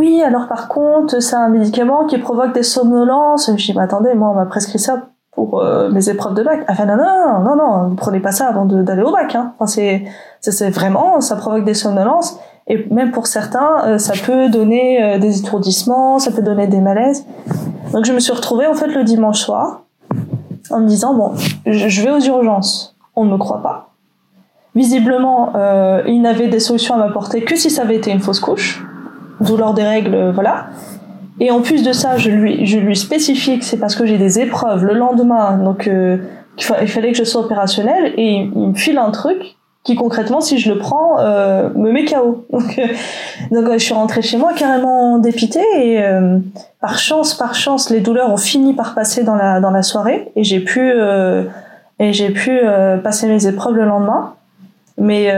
oui, alors par contre, c'est un médicament qui provoque des somnolences. Je dis, mais attendez, moi, on m'a prescrit ça pour euh, mes épreuves de bac. Enfin, non, non, non, non, ne prenez pas ça avant d'aller au bac. Hein. Enfin, c'est, c'est vraiment, ça provoque des somnolences. Et même pour certains, euh, ça peut donner euh, des étourdissements, ça peut donner des malaises. Donc, je me suis retrouvée, en fait, le dimanche soir, en me disant, bon, je vais aux urgences. On ne me croit pas. Visiblement, il n'avait des solutions à m'apporter que si ça avait été une fausse couche douleur des règles, euh, voilà. Et en plus de ça, je lui, je lui spécifie que c'est parce que j'ai des épreuves le lendemain, donc euh, il fallait que je sois opérationnelle, et il, me file un truc qui concrètement, si je le prends, euh, me met KO. <laughs> Donc, euh, je suis rentrée chez moi carrément dépitée et par chance, par chance, les douleurs ont fini par passer dans la dans la soirée et j'ai pu et j'ai pu passer mes épreuves le lendemain. Mais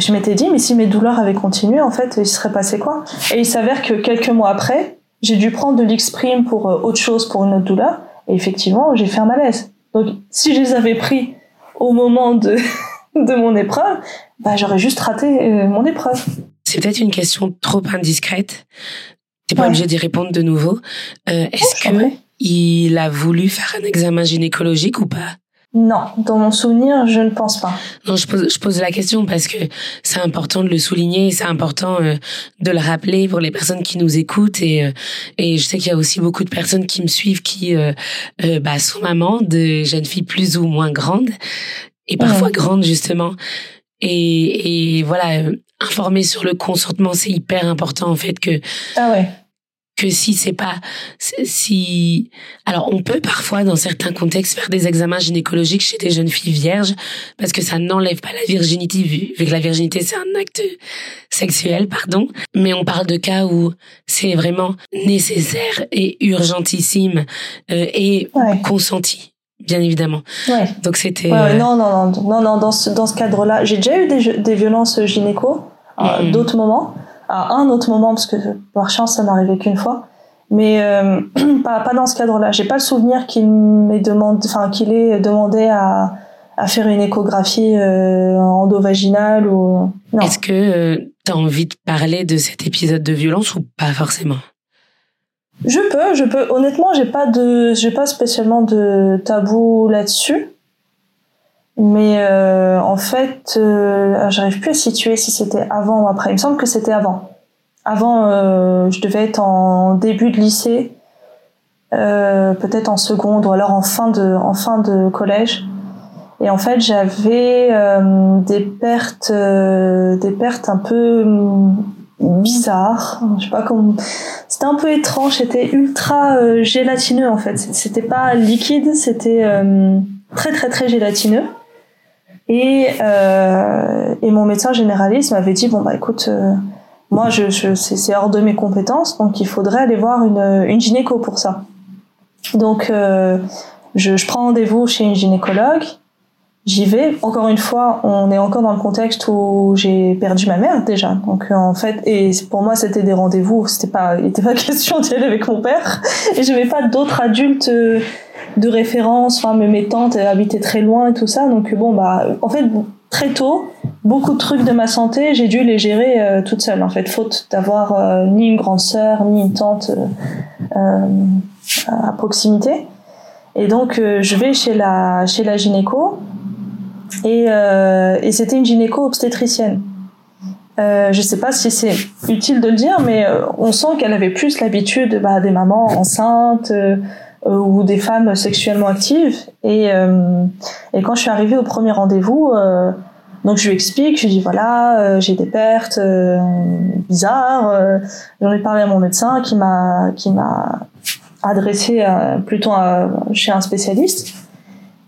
je m'étais dit, mais si mes douleurs avaient continué, en fait, il serait passé quoi? Et il s'avère que quelques mois après, j'ai dû prendre de l'Xprime pour autre chose, pour une autre douleur. Et effectivement, j'ai fait un malaise. Donc, si je les avais pris au moment de, <laughs> de mon épreuve, bah, j'aurais juste raté euh, mon épreuve. C'est peut-être une question trop indiscrète. T'es pas obligé d'y répondre de nouveau. Euh, Est-ce que il a voulu faire un examen gynécologique ou pas? Non, dans mon souvenir, je ne pense pas. Non, je pose, je pose la question parce que c'est important de le souligner, c'est important euh, de le rappeler pour les personnes qui nous écoutent et euh, et je sais qu'il y a aussi beaucoup de personnes qui me suivent qui euh, bah, sont mamans de jeunes filles plus ou moins grandes et parfois grandes justement. Et, et voilà, informer sur le consentement, c'est hyper important en fait que. Ah ouais que si c'est pas si alors on peut parfois dans certains contextes faire des examens gynécologiques chez des jeunes filles vierges parce que ça n'enlève pas la virginité vu, que la virginité c'est un acte sexuel pardon mais on parle de cas où c'est vraiment nécessaire et urgentissime euh, et consenti bien évidemment. Ouais. Donc c'était ouais, non non non non non dans ce dans ce cadre-là, j'ai déjà eu des des violences gynéco à mm-hmm. d'autres moments à un autre moment parce que par chance ça m'arrivait qu'une fois mais euh, <clears throat> pas, pas dans ce cadre-là j'ai pas le souvenir qu'il m'ait demandé enfin qu'il ait demandé à à faire une échographie euh, endovaginale ou non. Est-ce que euh, tu as envie de parler de cet épisode de violence ou pas forcément? Je peux, je peux. Honnêtement, j'ai pas de j'ai pas spécialement de tabou là-dessus. Mais euh, en fait, euh, j'arrive plus à situer si c'était avant ou après. Il me semble que c'était avant. Avant, euh, je devais être en début de lycée, euh, peut-être en seconde ou alors en fin de, en fin de collège. Et en fait, j'avais euh, des pertes, des pertes un peu bizarres. Je sais pas comment. C'était un peu étrange. C'était ultra gélatineux en fait. C'était pas liquide, c'était très très très gélatineux. Et, euh, et mon médecin généraliste m'avait dit bon bah écoute, euh, moi je, je c'est hors de mes compétences, donc il faudrait aller voir une, une gynéco pour ça. Donc euh, je, je prends rendez-vous chez une gynécologue. J'y vais. Encore une fois, on est encore dans le contexte où j'ai perdu ma mère déjà. Donc en fait, et pour moi c'était des rendez-vous. C'était pas, il était pas <laughs> question d'y aller avec mon père. Et je n'avais pas d'autres adultes euh, de référence. Enfin, mes tantes habitaient très loin et tout ça. Donc bon, bah, en fait, très tôt, beaucoup de trucs de ma santé, j'ai dû les gérer euh, toute seule. En fait, faute d'avoir euh, ni une grande sœur ni une tante euh, à proximité. Et donc, je vais chez la chez la gynéco et, et c'était une gynéco obstétricienne. Euh, je sais pas si c'est utile de le dire, mais on sent qu'elle avait plus l'habitude bah, des mamans enceintes, euh, ou des femmes sexuellement actives. Et, euh, et quand je suis arrivée au premier rendez-vous, euh, donc je lui explique, je lui dis voilà, j'ai des pertes bizarres. J'en ai parlé à mon médecin qui m'a qui m'a adressé plutôt chez un spécialiste.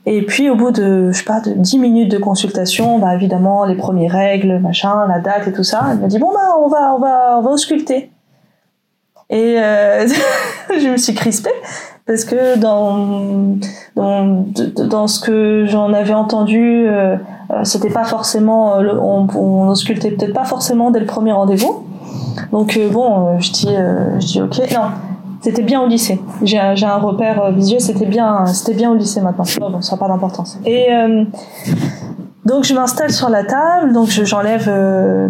Et puis au bout de je sais pas de 10 minutes de consultation, bah évidemment les premières règles, machin, la date et tout ça, elle m'a dit bon bah on va on va on va ausculter. Et <laughs> je me suis crispée parce que dans dans, dans ce que j'en avais entendu, euh, euh c'était pas forcément, euh, on, on auscultait peut-être pas forcément dès le premier rendez-vous. Donc euh, bon, je dis, je dis ok, non, c'était bien au lycée. J'ai un, repère visuel, c'était bien, c'était bien au lycée maintenant. bon, ça n'a pas d'importance. Et donc je m'installe sur la table, donc j'enlève.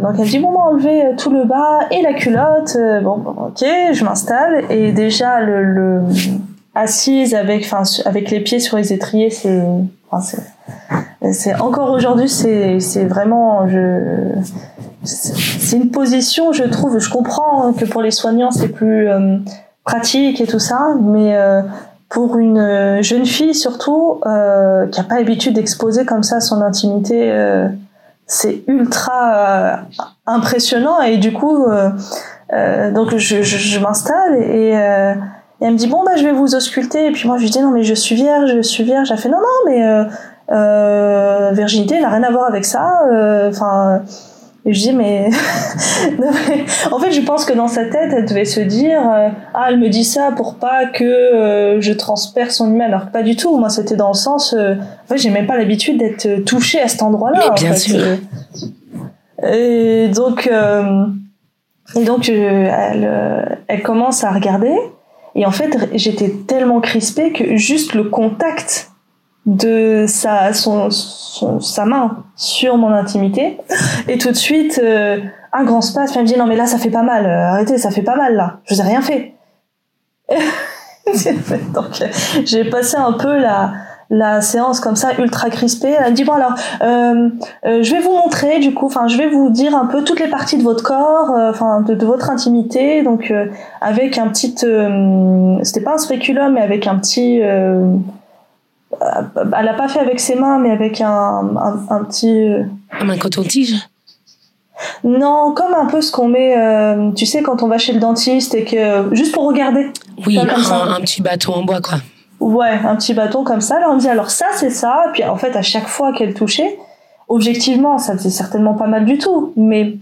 donc elle dit bon, on enlever tout le bas et la culotte. bon, ok, je m'installe et déjà le assise avec, enfin, avec les pieds sur les étriers, c'est, enfin, c'est, encore aujourd'hui, c'est, c'est vraiment, je, c'est une position, je trouve, je comprends que pour les soignants c'est plus euh, pratique et tout ça, mais euh, pour une jeune fille surtout euh, qui a pas l'habitude d'exposer comme ça son intimité, euh, c'est ultra impressionnant et du coup, donc je, je, je m'installe et Et elle me dit bon bah je vais vous ausculter. Et puis moi je lui dis non mais je suis vierge, je suis vierge. Elle fait non non mais euh, euh, virginité n'a rien à voir avec ça. Euh, enfin. et je dis mais... <laughs> en fait je pense que dans sa tête elle devait se dire ah elle me dit ça pour pas que je transperce son humain alors pas du tout moi c'était dans le sens en fait j'ai même pas l'habitude d'être touchée à cet endroit là bien sûr et donc et donc elle elle commence à regarder et en fait, j'étais tellement crispée que juste le contact de sa, son, sa main sur mon intimité, et tout de suite, euh, un grand space, elle me dit non mais là ça fait pas mal, euh, arrêtez, ça fait pas mal là, je vous ai rien fait. <laughs> Donc j'ai passé un peu la, la séance comme ça ultra crispée. Elle me dit bon alors euh, euh, je vais vous montrer du coup, enfin je vais vous dire un peu toutes les parties de votre corps, euh, enfin de, votre intimité, donc avec un petit, c'était pas un spéculum mais avec un petit, elle a pas fait avec ses mains mais avec un, un, petit. Comme un coton-tige. Non, comme un peu ce qu'on met, tu sais, quand on va chez le dentiste et que juste pour regarder. Oui, un, un, petit bâton en bois, quoi. Ouais, un petit bâton comme ça. Là, on dit alors ça, c'est ça. Puis en fait, à chaque fois qu'elle touchait, objectivement, ça faisait certainement pas mal du tout. Mais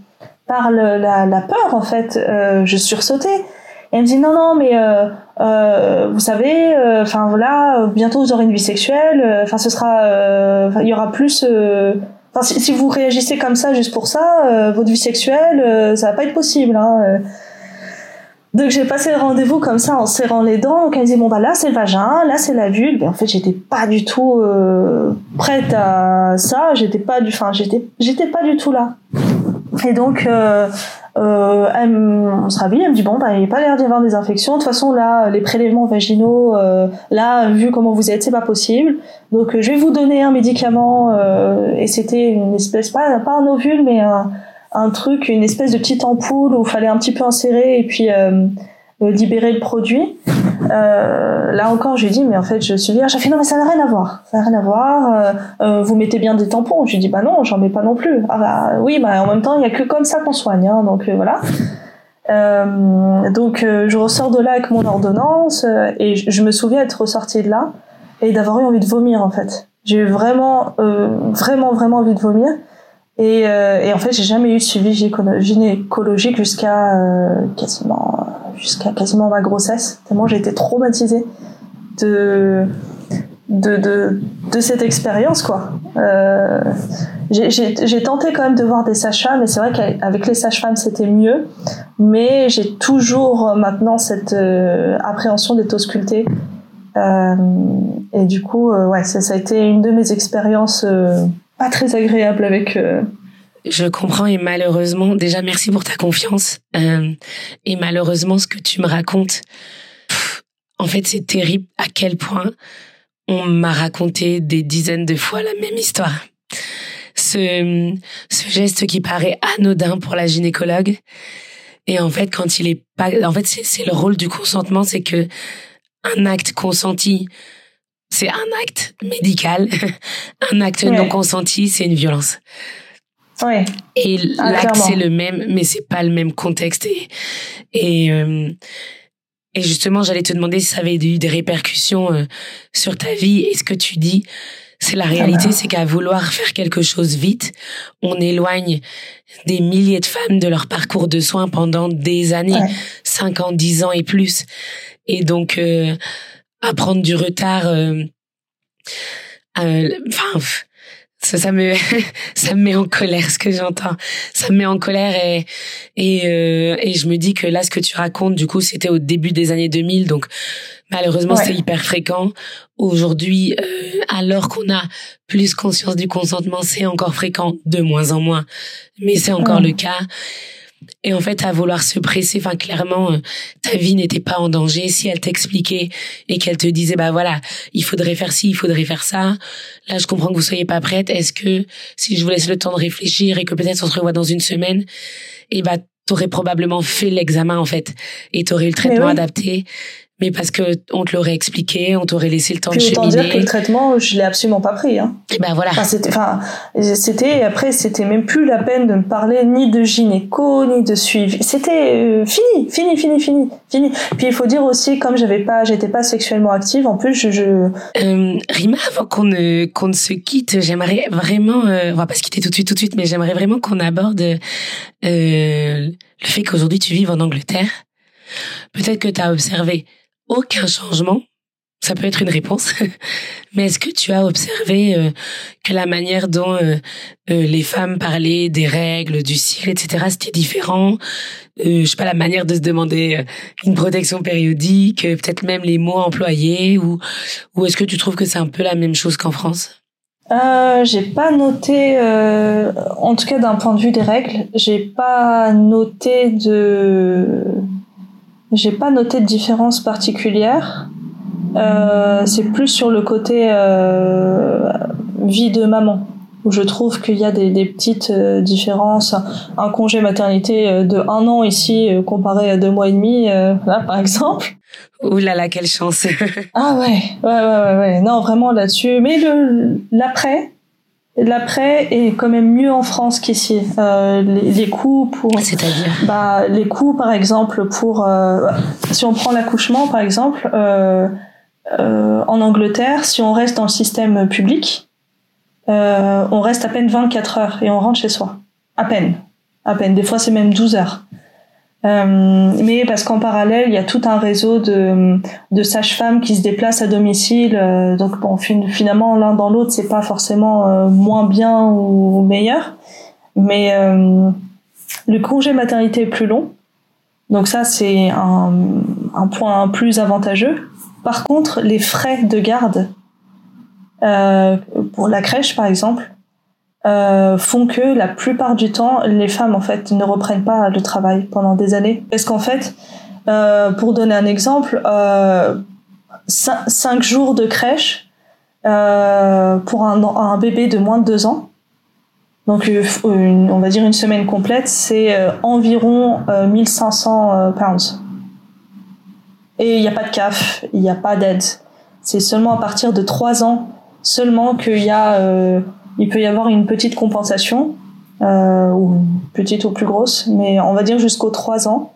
par la, la, peur, en fait, euh, je sursautais. Et elle me dit non, non, mais euh, euh, vous savez, euh, enfin voilà, bientôt vous aurez une vie sexuelle. Enfin, ce sera, il y aura plus. Enfin, si, si, vous réagissez comme ça juste pour ça, votre vie sexuelle, ça va pas être possible. Hein. Donc j'ai passé le rendez-vous comme ça en serrant les dents. Elle disait bon bah là c'est le vagin, là c'est la vulve. Et en fait j'étais pas du tout euh, prête à ça. J'étais pas du, enfin j'étais j'étais pas du tout là. Et donc euh, euh, elle, on se rhabille, elle me dit bon bah il n'y a pas l'air d'y avoir des infections. De toute façon là les prélèvements vaginaux, euh, là vu comment vous êtes c'est pas possible. Donc je vais vous donner un médicament et c'était une espèce pas pas un ovule mais un un truc, une espèce de petite ampoule où il fallait un petit peu insérer et puis euh, euh, libérer le produit. Euh, là encore, je lui dis mais en fait je suis vierge. J'ai fait non mais ça n'a rien à voir, ça n'a rien à voir. Euh, vous mettez bien des tampons. Je lui dis bah non, j'en mets pas non plus. Ah bah oui, bah en même temps il y a que comme ça qu'on soigne, hein, donc voilà. donc je ressors de là avec mon ordonnance et je, me souviens être ressortie de là et d'avoir eu envie de vomir en fait. J'ai eu vraiment, vraiment, vraiment envie de vomir. Et, euh, et en fait, j'ai jamais eu de suivi gynécologique jusqu'à euh, quasiment jusqu'à quasiment ma grossesse. Tellement j'ai été traumatisée de de, de, de cette expérience quoi. Euh, j'ai tenté quand même de voir des sages-femmes et c'est vrai qu'avec les sages-femmes c'était mieux, mais j'ai toujours maintenant cette euh, appréhension d'être auscultée. Euh, et du coup, euh, ouais, ça, ça, a été une de mes expériences pas très agréable avec. Euh, je comprends et malheureusement, déjà merci pour ta confiance. Euh, et malheureusement, ce que tu me racontes, en fait, c'est terrible à quel point on m'a raconté des dizaines de fois la même histoire. Ce, ce geste qui paraît anodin pour la gynécologue. Et en fait, quand il est pas, en fait, c'est le rôle du consentement, c'est que un acte consenti c'est un acte médical. <laughs> un acte non consenti, c'est une violence. Ouais. Et ah, l'acte, c'est le même, mais c'est pas le même contexte. Et, et, euh, et justement, j'allais te demander si ça avait eu des répercussions euh, sur ta vie. Et ce que tu dis, c'est la réalité, ah bah. c'est qu'à vouloir faire quelque chose vite, on éloigne des milliers de femmes de leur parcours de soins pendant des années, 5 ans, 10 ans et plus. Et donc, euh, à prendre du retard. Euh, euh, enfin, ça, ça me <laughs> ça me met en colère ce que j'entends. Ça me met en colère et et euh, et je me dis que là ce que tu racontes du coup c'était au début des années 2000 donc malheureusement c'est hyper fréquent. Aujourd'hui alors qu'on a plus conscience du consentement c'est encore fréquent de moins en moins mais c'est encore le cas et en fait, à vouloir se presser, enfin clairement, euh, ta vie n'était pas en danger. Si elle t'expliquait et qu'elle te disait, bah voilà, il faudrait faire ci, il faudrait faire ça. Là, je comprends que vous soyez pas prête. Est-ce que si je vous laisse le temps de réfléchir et que peut-être on se revoit dans une semaine, et eh bah t'aurais probablement fait l'examen en fait et t'aurais eu le traitement adapté. Mais parce que on te l'aurait expliqué, on t'aurait laissé le temps Puis de autant cheminer. dire que le traitement, je l'ai absolument pas pris. Hein. Et ben voilà. Enfin, c'était, enfin, c'était après, c'était même plus la peine de me parler ni de gynéco ni de suivi. C'était euh, fini, fini, fini, fini, fini. Puis il faut dire aussi, comme j'avais pas, j'étais pas sexuellement active. En plus, je, je... Euh, Rima, avant qu'on ne qu'on ne se quitte, j'aimerais vraiment, euh, on va pas se quitter tout de suite, tout de suite, mais j'aimerais vraiment qu'on aborde euh, le fait qu'aujourd'hui tu vives en Angleterre. Peut-être que tu as observé aucun changement. Ça peut être une réponse. <laughs> Mais est-ce que tu as observé euh, que la manière dont euh, euh, les femmes parlaient des règles, du cycle, etc., c'était différent? Je sais pas, la manière de se demander une protection périodique, peut-être même les mots employés, ou, ou est-ce que tu trouves que c'est un peu la même chose qu'en France? Euh, j'ai pas noté, en tout cas d'un point de vue des règles, j'ai pas noté de, j'ai pas noté de différence particulière. Euh, c'est plus sur le côté euh, vie de maman où je trouve qu'il y a des, des petites euh, différences. Un congé maternité euh, de un an ici euh, comparé à deux mois et demi, euh, là par exemple. Ouh là là, quelle chance Ah ouais, ouais, ouais, ouais, ouais. Non, vraiment là-dessus. Mais le l'après, l'après est quand même mieux en France qu'ici. Euh, les, les coûts pour, C'est-à-dire? bah, les coûts par exemple pour, euh, si on prend l'accouchement par exemple, euh, euh, en Angleterre, si on reste dans le système public, euh, on reste à peine 24 heures et on rentre chez soi. À peine, à peine. Des fois c'est même 12 heures. Euh, mais parce qu'en parallèle, il y a tout un réseau de, de sages-femmes qui se déplacent à domicile. euh, donc bon, fin- finalement, l'un dans l'autre, c'est pas forcément euh, moins bien ou meilleur. Mais euh, le congé maternité est plus long. Donc ça, c'est un, un point plus avantageux. Par contre, les frais de garde euh, pour la crèche, par exemple, euh, font que la plupart du temps, les femmes en fait ne reprennent pas le travail pendant des années. Parce qu'en fait, euh, pour donner un exemple, euh, cin- cinq jours de crèche euh, pour un, bébé de moins de deux ans. Donc, euh, une- on va dire une semaine complète, c'est euh, environ euh, 1500 euh, pounds. Et il n'y a pas de CAF, il n'y a pas d'aide. C'est seulement à partir de trois ans seulement qu'il y a, euh, il peut y avoir une petite compensation, euh, ou petite ou plus grosse, mais on va dire jusqu'aux trois ans.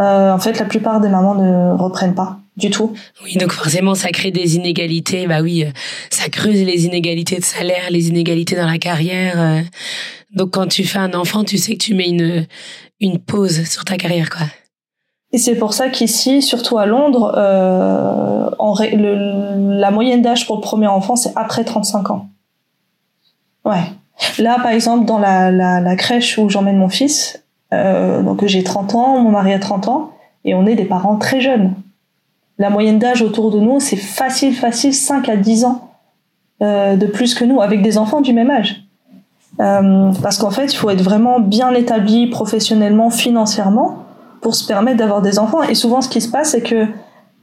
Euh, en fait, la plupart des mamans ne reprennent pas du tout. Oui, donc forcément, ça crée des inégalités. Bah oui, euh, ça creuse les inégalités de salaire, les inégalités dans la carrière. euh. Donc quand tu fais un enfant, tu sais que tu mets une une pause sur ta carrière, quoi. Et c'est pour ça qu'ici, surtout à Londres, euh, en ré- le- la moyenne d'âge pour le premier enfant, c'est après 35 ans. Ouais. Là, par exemple, dans la, la, crèche où j'emmène mon fils, euh, donc j'ai 30 ans, mon mari a 30 ans, et on est des parents très jeunes. La moyenne d'âge autour de nous, c'est facile, facile, 5 à 10 ans euh, de plus que nous, avec des enfants du même âge. Euh, parce qu'en fait, il faut être vraiment bien établi professionnellement, financièrement, pour se permettre d'avoir des enfants. Et souvent, ce qui se passe, c'est que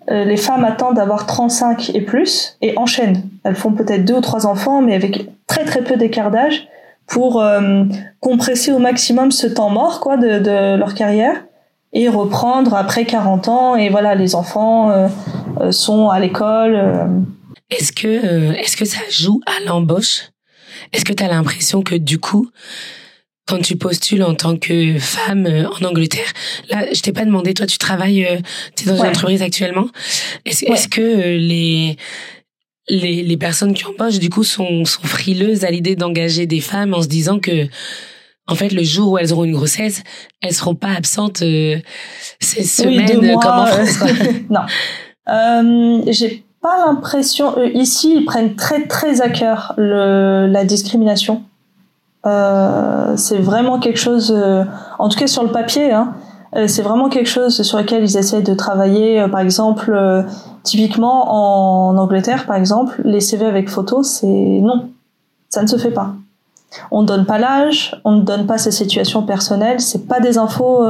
les femmes attendent d'avoir 35 et plus et enchaînent. Elles font peut-être deux ou trois enfants, mais avec très très peu d'écart d'âge pour euh, compresser au maximum ce temps mort quoi de, leur carrière et reprendre après 40 ans. Et voilà, les enfants euh, euh, sont à l'école. euh. Est-ce que euh, est-ce que ça joue à l'embauche? Est-ce que tu as l'impression que du coup quand tu postules en tant que femme euh, en Angleterre, là, je t'ai pas demandé, toi, tu travailles, euh, tu es dans une entreprise actuellement. Est-ce Ouais. est-ce que euh, les, les les personnes qui embauchent, du coup, sont, sont frileuses à l'idée d'engager des femmes en se disant que, en fait, le jour où elles auront une grossesse, elles seront pas absentes euh, ces Oui, semaines deux euh, comme en France. quoi? <laughs> non. Euh, J'ai pas l'impression. ici, ils prennent très très à cœur le, la discrimination. Euh, c'est vraiment quelque chose, euh, en tout cas sur le papier, hein, euh, c'est vraiment quelque chose sur lequel ils essaient de travailler. Par exemple, typiquement en Angleterre, par exemple, les CV avec photo, c'est non, ça ne se fait pas. On ne donne pas l'âge, on ne donne pas ses situations personnelles, c'est pas des infos.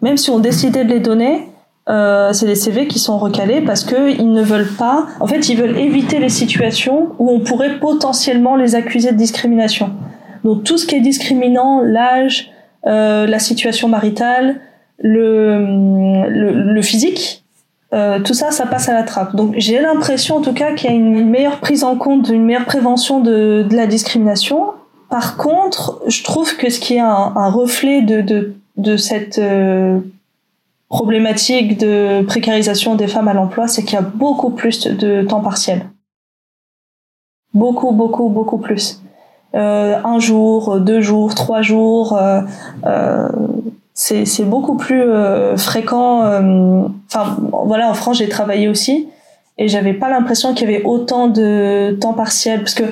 même si on décidait de les donner, c'est des CV qui sont recalés parce que ils ne veulent pas. En fait, ils veulent éviter les situations où on pourrait potentiellement les accuser de discrimination. Donc tout ce qui est discriminant, l'âge, euh, la situation maritale, le, physique, euh, tout ça, ça passe à la trappe. Donc j'ai l'impression en tout cas qu'il y a une meilleure prise en compte, une meilleure prévention de, la discrimination. Par contre, je trouve que ce qui est un, un reflet de, de, de cette euh, problématique de précarisation des femmes à l'emploi, c'est qu'il y a beaucoup plus de temps partiel. Beaucoup, beaucoup, beaucoup plus. Euh, un jour, deux jours, trois jours. Euh, euh c'est beaucoup plus fréquent. Enfin, voilà, en France, j'ai travaillé aussi et j'avais pas l'impression qu'il y avait autant de temps partiel parce que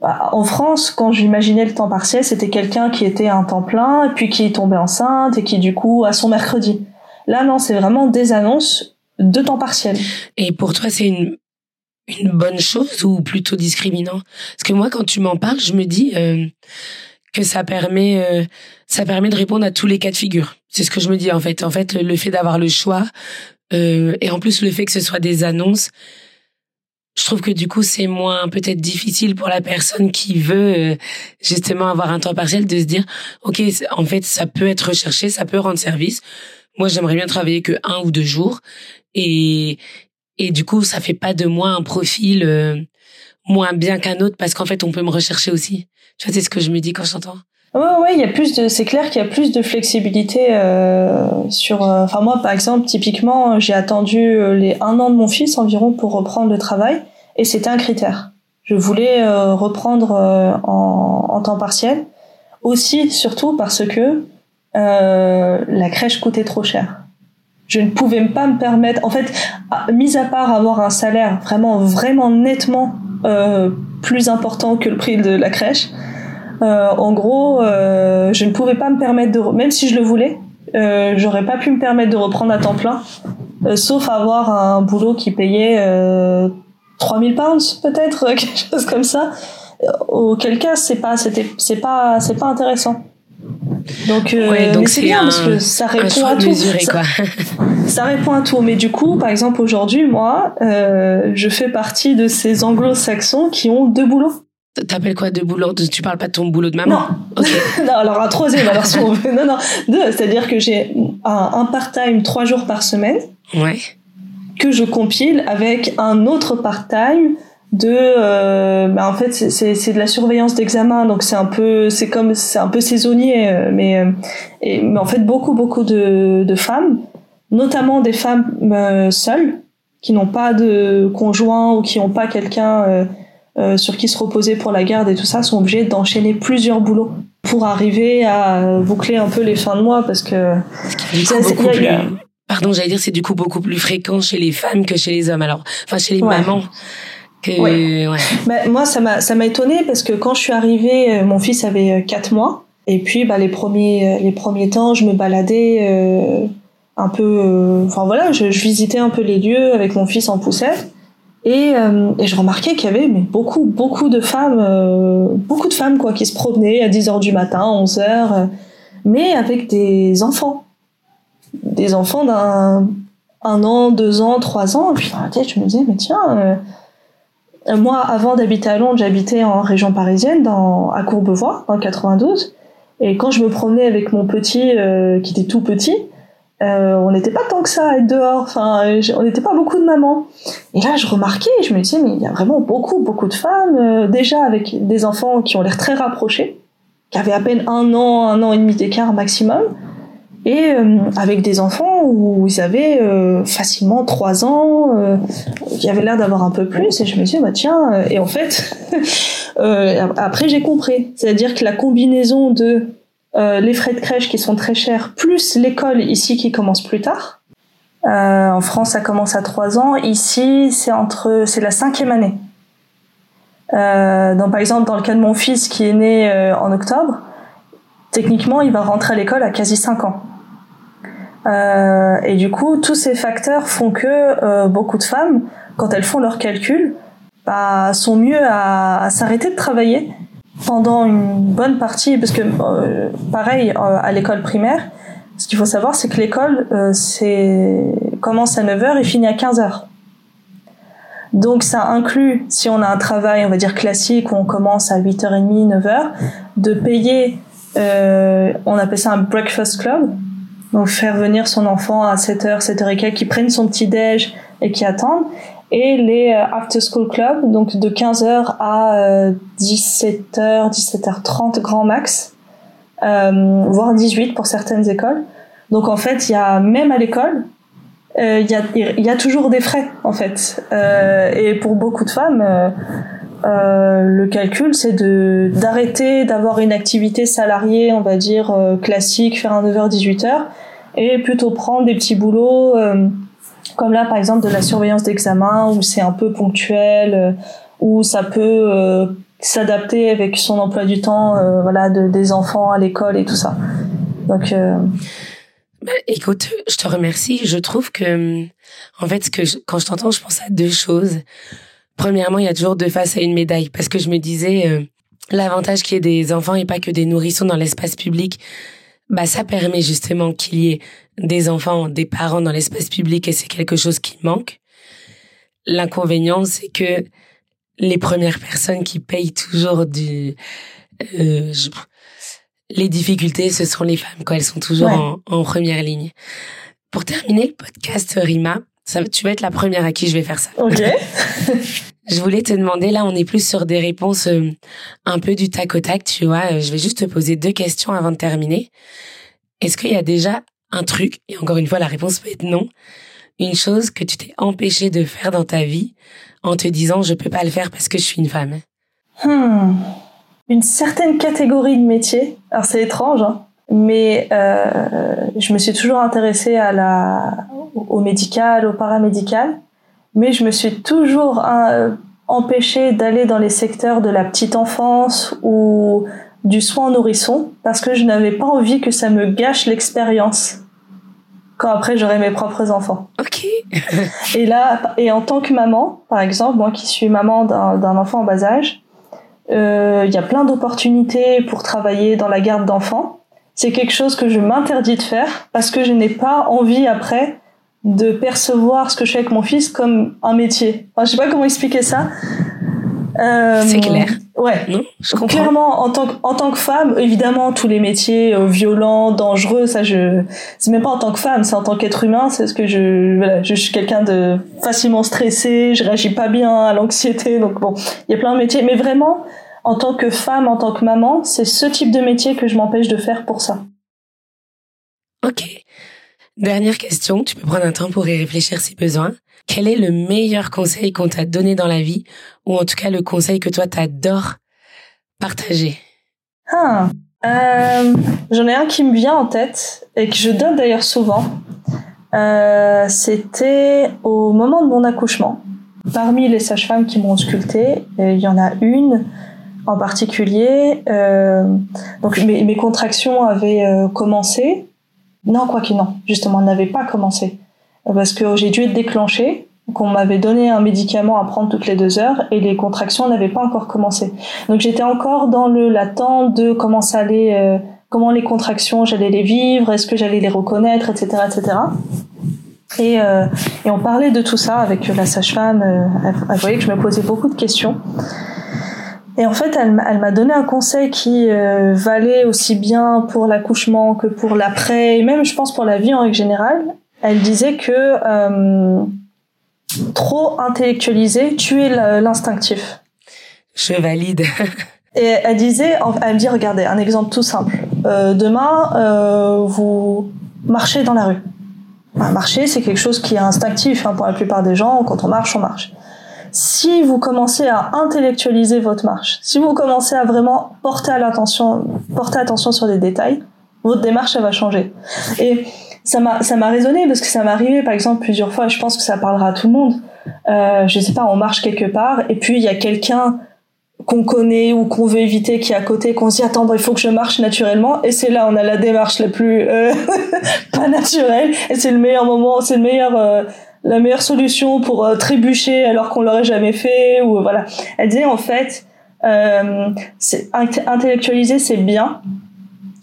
bah, en France, quand j'imaginais le temps partiel, c'était quelqu'un qui était un temps plein et puis qui tombait enceinte et qui du coup a son mercredi. Là, non, c'est vraiment des annonces de temps partiel. Et pour toi, c'est une une bonne chose ou plutôt discriminant? Parce que moi, quand tu m'en parles, je me dis euh, que ça permet euh, ça permet de répondre à tous les cas de figure. C'est ce que je me dis en fait. En fait, le, fait d'avoir le choix euh, et en plus le fait que ce soit des annonces, je trouve que du coup c'est moins peut-être difficile pour la personne qui veut euh, justement avoir un temps partiel de se dire ok en fait ça peut être recherché, ça peut rendre service. Moi j'aimerais bien travailler que un ou deux jours et et du coup ça fait pas de moi un profil euh, moins bien qu'un autre parce qu'en fait on peut me rechercher aussi. Tu vois c'est ce que je me dis quand j'entends. Ouais, ouais, il y a plus de, c'est clair qu'il y a plus de flexibilité euh, sur. Euh, enfin moi, par exemple, typiquement, j'ai attendu euh, les un an de mon fils environ pour reprendre le travail, et c'était un critère. Je voulais euh, reprendre en, en, temps partiel, aussi surtout parce que la crèche coûtait trop cher. Je ne pouvais pas me permettre. En fait, mis à part avoir un salaire vraiment, vraiment nettement plus important que le prix de la crèche euh, en gros, euh, je ne pouvais pas me permettre de, même si je le voulais, euh, j'aurais pas pu me permettre de reprendre à temps plein, sauf avoir un boulot qui payait 3000 pounds peut-être, <laughs> quelque chose comme ça. Auquel cas, c'est pas, c'était, c'est pas, c'est pas intéressant. Donc, donc c'est bien parce que ça répond à tout. ça, <laughs> ça, répond à tout. Mais du coup, par exemple, aujourd'hui, moi, euh, je fais partie de ces anglo-saxons qui ont deux boulots. T'appelles quoi de boulot Tu parles pas de ton boulot de maman? Non. <laughs> non, alors un troisième, alors si on veut. Non, non, deux. C'est-à-dire que j'ai un, un part-time trois jours par semaine. Ouais. Que je compile avec un autre part-time de euh, bah en fait c'est c'est de la surveillance d'examen donc c'est un peu c'est comme c'est un peu saisonnier euh, mais euh, et, mais en fait beaucoup beaucoup de de femmes notamment des femmes euh, seules qui n'ont pas de conjoint ou qui n'ont pas quelqu'un euh, sur qui se reposer pour la garde et tout ça sont obligés d'enchaîner plusieurs boulots pour arriver à boucler un peu les fins de mois parce que pardon j'allais dire c'est du coup beaucoup plus fréquent chez les femmes que chez les hommes alors enfin chez les mamans que ouais. Bah, moi ça m'a ça m'a étonné parce que quand je suis arrivée euh, mon fils avait 4 euh, mois et puis bah les premiers les premiers temps je me baladais un peu enfin voilà je, je, visitais un peu les lieux avec mon fils en poussette et, euh, et je remarquais qu'il y avait mais beaucoup, beaucoup de femmes, euh, beaucoup de femmes quoi, qui se promenaient à 10h du matin, 11h, euh, mais avec des enfants. Des enfants d'un un an, deux ans, trois ans. Et puis dans la tête, je me disais, mais tiens, moi, avant d'habiter à Londres, j'habitais en région parisienne, dans, à Courbevoie, en 92. Et quand je me promenais avec mon petit, qui était tout petit, euh, on n'était pas tant que ça à être dehors. Enfin, on n'était pas beaucoup de mamans. Et là, je remarquais, je me disais, mais il y a vraiment beaucoup, beaucoup de femmes, euh, déjà avec des enfants qui ont l'air très rapprochés, qui avaient à peine un an, un an et demi d'écart maximum, et euh, avec des enfants où ils avaient facilement trois ans, qui avaient l'air d'avoir un peu plus. Et je me disais, bah tiens, et en fait, <laughs> après j'ai compris, c'est-à-dire que la combinaison de euh, les frais de crèche qui sont très chers, plus l'école ici qui commence plus tard. Euh, en France, ça commence à 3 ans. Ici, c'est entre, c'est la cinquième année. Euh, donc, par exemple, dans le cas de mon fils qui est né euh, en octobre, techniquement, il va rentrer à l'école à quasi 5 ans. Euh, et du coup, tous ces facteurs font que beaucoup de femmes, quand elles font leurs calculs, bah, sont mieux à, s'arrêter de travailler pendant une bonne partie, parce que euh, pareil euh, à l'école primaire, ce qu'il faut savoir, c'est que l'école euh, c'est commence à 9h et finit à 15h. Donc ça inclut, si on a un travail, on va dire classique, où on commence à 8h30, 9h, de payer, on appelle ça un breakfast club, donc faire venir son enfant à 7h, 7h et quelques, qui prennent son petit déj et qui attendent. Et les euh, after school club, donc de 15h à 17h, 17h30 grand max, euh, voire 18 pour certaines écoles. Donc en fait, il y a même à l'école, euh, il y, a, y a toujours des frais en fait. Euh, et pour beaucoup de femmes, euh, euh le calcul, c'est de d'arrêter d'avoir une activité salariée, on va dire classique, faire un 9h 18h, et plutôt prendre des petits boulots comme là par exemple de la surveillance d'examen où c'est un peu ponctuel, où ça peut s'adapter avec son emploi du temps, voilà, de, des enfants à l'école et tout ça. Donc bah, écoute, je te remercie. Je trouve que, en fait, que quand je t'entends, je pense à deux choses. Premièrement, il y a toujours deux faces à une médaille, parce que je me disais, euh, l'avantage qu'il y ait des enfants et pas que des nourrissons dans l'espace public, bah ça permet justement qu'il y ait des enfants, des parents dans l'espace public, et c'est quelque chose qui manque. L'inconvénient, c'est que les premières personnes qui payent toujours du, euh, les difficultés, ce sont les femmes, quoi. Elles sont toujours en, première ligne. Pour terminer le podcast, Rima, ça, tu vas être la première à qui je vais faire ça. Ok. <laughs> je voulais te demander, là, on est plus sur des réponses euh, un peu du tac au tac, tu vois. Euh, je vais juste te poser deux questions avant de terminer. Est-ce qu'il y a déjà un truc, et encore une fois, la réponse peut être non, une chose que tu t'es empêché de faire dans ta vie en te disant je peux pas le faire parce que je suis une femme? Hmm une certaine catégorie de métiers. Alors c'est étrange, hein, mais euh, je me suis toujours intéressée à la, au médical, au paramédical, mais je me suis toujours euh, empêchée d'aller dans les secteurs de la petite enfance ou du soin nourrisson parce que je n'avais pas envie que ça me gâche l'expérience quand après j'aurai mes propres enfants. Ok. <laughs> et là, et en tant que maman, par exemple, moi qui suis maman d'un enfant en bas âge, euh, il y a plein d'opportunités pour travailler dans la garde d'enfants. C'est quelque chose que je m'interdis de faire parce que je n'ai pas envie après de percevoir ce que je fais avec mon fils comme un métier. Enfin, je sais pas comment expliquer ça. Euh, c'est clair. Ouais. Non, je comprends. Clairement, en tant que, en tant que femme, évidemment, tous les métiers euh, violents, dangereux, ça, je, c'est même pas en tant que femme, c'est en tant qu'être humain, c'est ce que je, voilà, je suis quelqu'un de facilement stressé, je réagis pas bien à l'anxiété, donc bon, il y a plein de métiers, mais vraiment, en tant que femme, en tant que maman, c'est ce type de métier que je m'empêche de faire pour ça. Ok. Dernière question, tu peux prendre un temps pour y réfléchir si besoin. Quel est le meilleur conseil qu'on t'a donné dans la vie, ou en tout cas le conseil que toi t'adores partager? Ah, euh, J'en ai un qui me vient en tête et que je donne d'ailleurs souvent. Euh, C'était au moment de mon accouchement. Parmi les sages-femmes qui m'ont sculpté, il y en a une en particulier. Euh, donc mes, mes, contractions avaient euh, commencé. Non, quoi que non, justement, n'avaient pas commencé parce que j'ai dû être déclenchée qu'on m'avait donné un médicament à prendre toutes les deux heures et les contractions n'avaient pas encore commencé. Donc j'étais encore dans le l'attente de comment ça allait, euh, comment les contractions j'allais les vivre, est-ce que j'allais les reconnaître, etc., etc. Et, euh, et on parlait de tout ça avec la sage-femme. Euh, elle, voyait que je me posais beaucoup de questions. Et en fait, elle, elle m'a donné un conseil qui euh, valait aussi bien pour l'accouchement que pour l'après, et même, je pense, pour la vie en règle générale. Elle disait que euh, trop intellectualisé tuer l'instinctif. Je valide. <laughs> Et elle disait, elle me dit, regardez, un exemple tout simple. Euh, demain, euh, vous marchez dans la rue. marcher, c'est quelque chose qui est instinctif hein, pour la plupart des gens. Quand on marche, on marche. Si vous commencez à intellectualiser votre marche, si vous commencez à vraiment porter à l'attention, porter attention sur des détails, votre démarche elle va changer. Et ça m'a ça m'a résonné parce que ça m'est arrivé par exemple plusieurs fois. Je pense que ça parlera à tout le monde. Euh, je sais pas, on marche quelque part et puis il y a quelqu'un qu'on connaît ou qu'on veut éviter qui est à côté, qu'on se dit attends, il faut que je marche naturellement et c'est là on a la démarche la plus euh, <laughs> pas naturelle et c'est le meilleur moment, c'est le meilleur euh, la meilleure solution pour euh, trébucher alors qu'on l'aurait jamais fait ou voilà. Elle disait en fait euh, intellectualiser c'est bien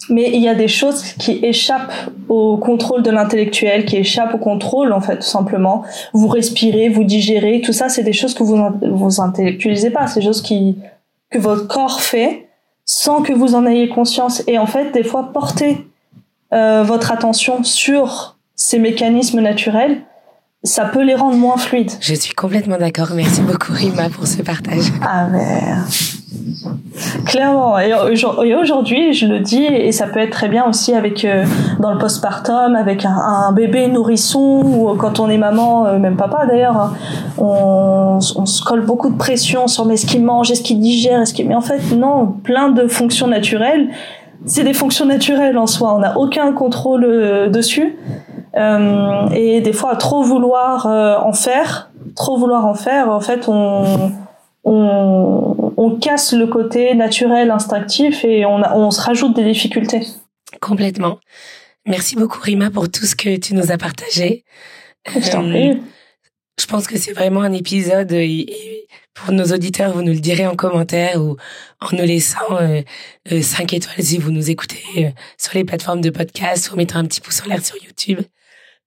mais il y a des choses qui échappent au contrôle de l'intellectuel, qui échappent au contrôle en fait tout simplement. Vous respirez, vous digérez, tout ça c'est des choses que vous vous intellectualisez pas, c'est des choses qui que votre corps fait sans que vous en ayez conscience. Et en fait des fois porter votre attention sur ces mécanismes naturels, ça peut les rendre moins fluides. Je suis complètement d'accord. Merci beaucoup Rima pour ce partage. Ah mais clairement. Et aujourd'hui, je le dis, et ça peut être très bien aussi avec euh, dans le postpartum, avec un, bébé nourrisson ou quand on est maman, euh, même papa d'ailleurs, hein, on, on, se colle beaucoup de pression sur mais ce qu'il mange, est-ce qu'il digère, est-ce qu'il. Mais en fait, non, plein de fonctions naturelles. C'est des fonctions naturelles en soi. On n'a aucun contrôle euh, dessus. Euh, et des fois, à trop vouloir euh, en faire, trop vouloir en faire, en fait, on, on, on casse le côté naturel, instinctif, et on, on se rajoute des difficultés. Complètement. Merci beaucoup, Rima, pour tout ce que tu nous as partagé. Je t'en prie. Euh, je pense que c'est vraiment un épisode, et pour nos auditeurs, vous nous le direz en commentaire ou en nous laissant euh, 5 étoiles si vous nous écoutez sur les plateformes de podcast ou en mettant un petit pouce en l'air sur YouTube.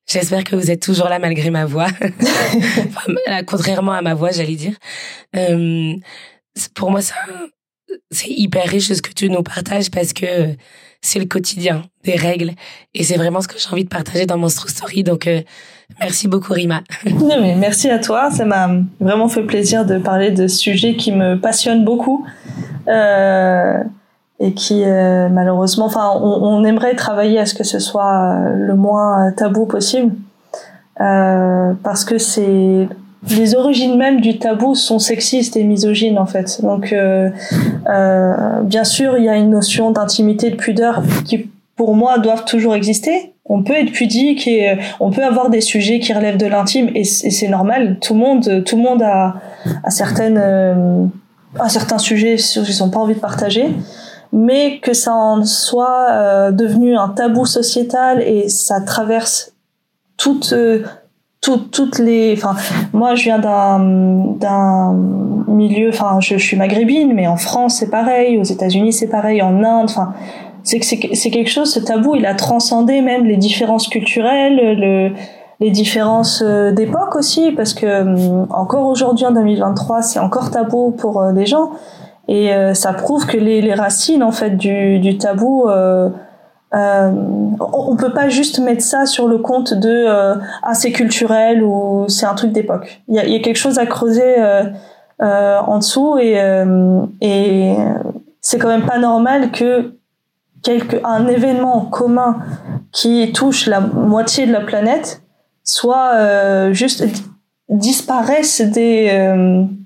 J'espère que vous êtes toujours là malgré ma voix. <laughs> enfin, contrairement à ma voix, j'allais dire. Euh, pour moi, c'est hyper riche ce que tu nous partages parce que c'est le quotidien des règles et c'est vraiment ce que j'ai envie de partager dans mon Story. Donc, euh, merci beaucoup, Rima. <laughs> non, mais merci à toi. Ça m'a vraiment fait plaisir de parler de ce sujet qui me passionne beaucoup. Euh, et qui euh, malheureusement, enfin, on, on, aimerait travailler à ce que ce soit euh, le moins tabou possible, euh, parce que c'est les origines même du tabou sont sexistes et misogynes en fait. Donc, euh, euh, bien sûr, il y a une notion d'intimité, de pudeur qui, pour moi, doivent toujours exister. On peut être pudique et on peut avoir des sujets qui relèvent de l'intime et c'est normal. Tout le monde, tout le monde a, a certaines, a certains sujets qu'ils n'ont pas envie de partager mais que ça en soit euh, devenu un tabou sociétal et ça traverse toutes euh, toutes les enfin moi je viens d'un d'un milieu enfin je, suis maghrébine mais en France c'est pareil aux États-Unis c'est pareil en Inde enfin c'est que c'est quelque chose ce tabou il a transcendé même les différences culturelles le les différences euh, d'époque aussi parce que hum, encore aujourd'hui en 2023 c'est encore tabou pour des gens et euh, ça prouve que les, les, racines en fait du, du tabou euh, euh, on, peut pas juste mettre ça sur le compte de euh, ah c'est culturel ou c'est un truc d'époque. Il y a, y a, quelque chose à creuser euh, euh en dessous et, et c'est quand même pas normal que quelque un événement commun qui touche la moitié de la planète soit juste disparaisse des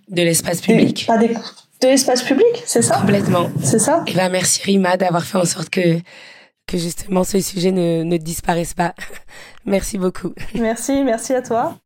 de l'espace public. pas des, de l'espace public, c'est ça? Complètement. C'est ça? Et ben merci Rima d'avoir fait en sorte que que justement ce sujet ne, ne disparaisse pas. <laughs> merci beaucoup. Merci, merci à toi.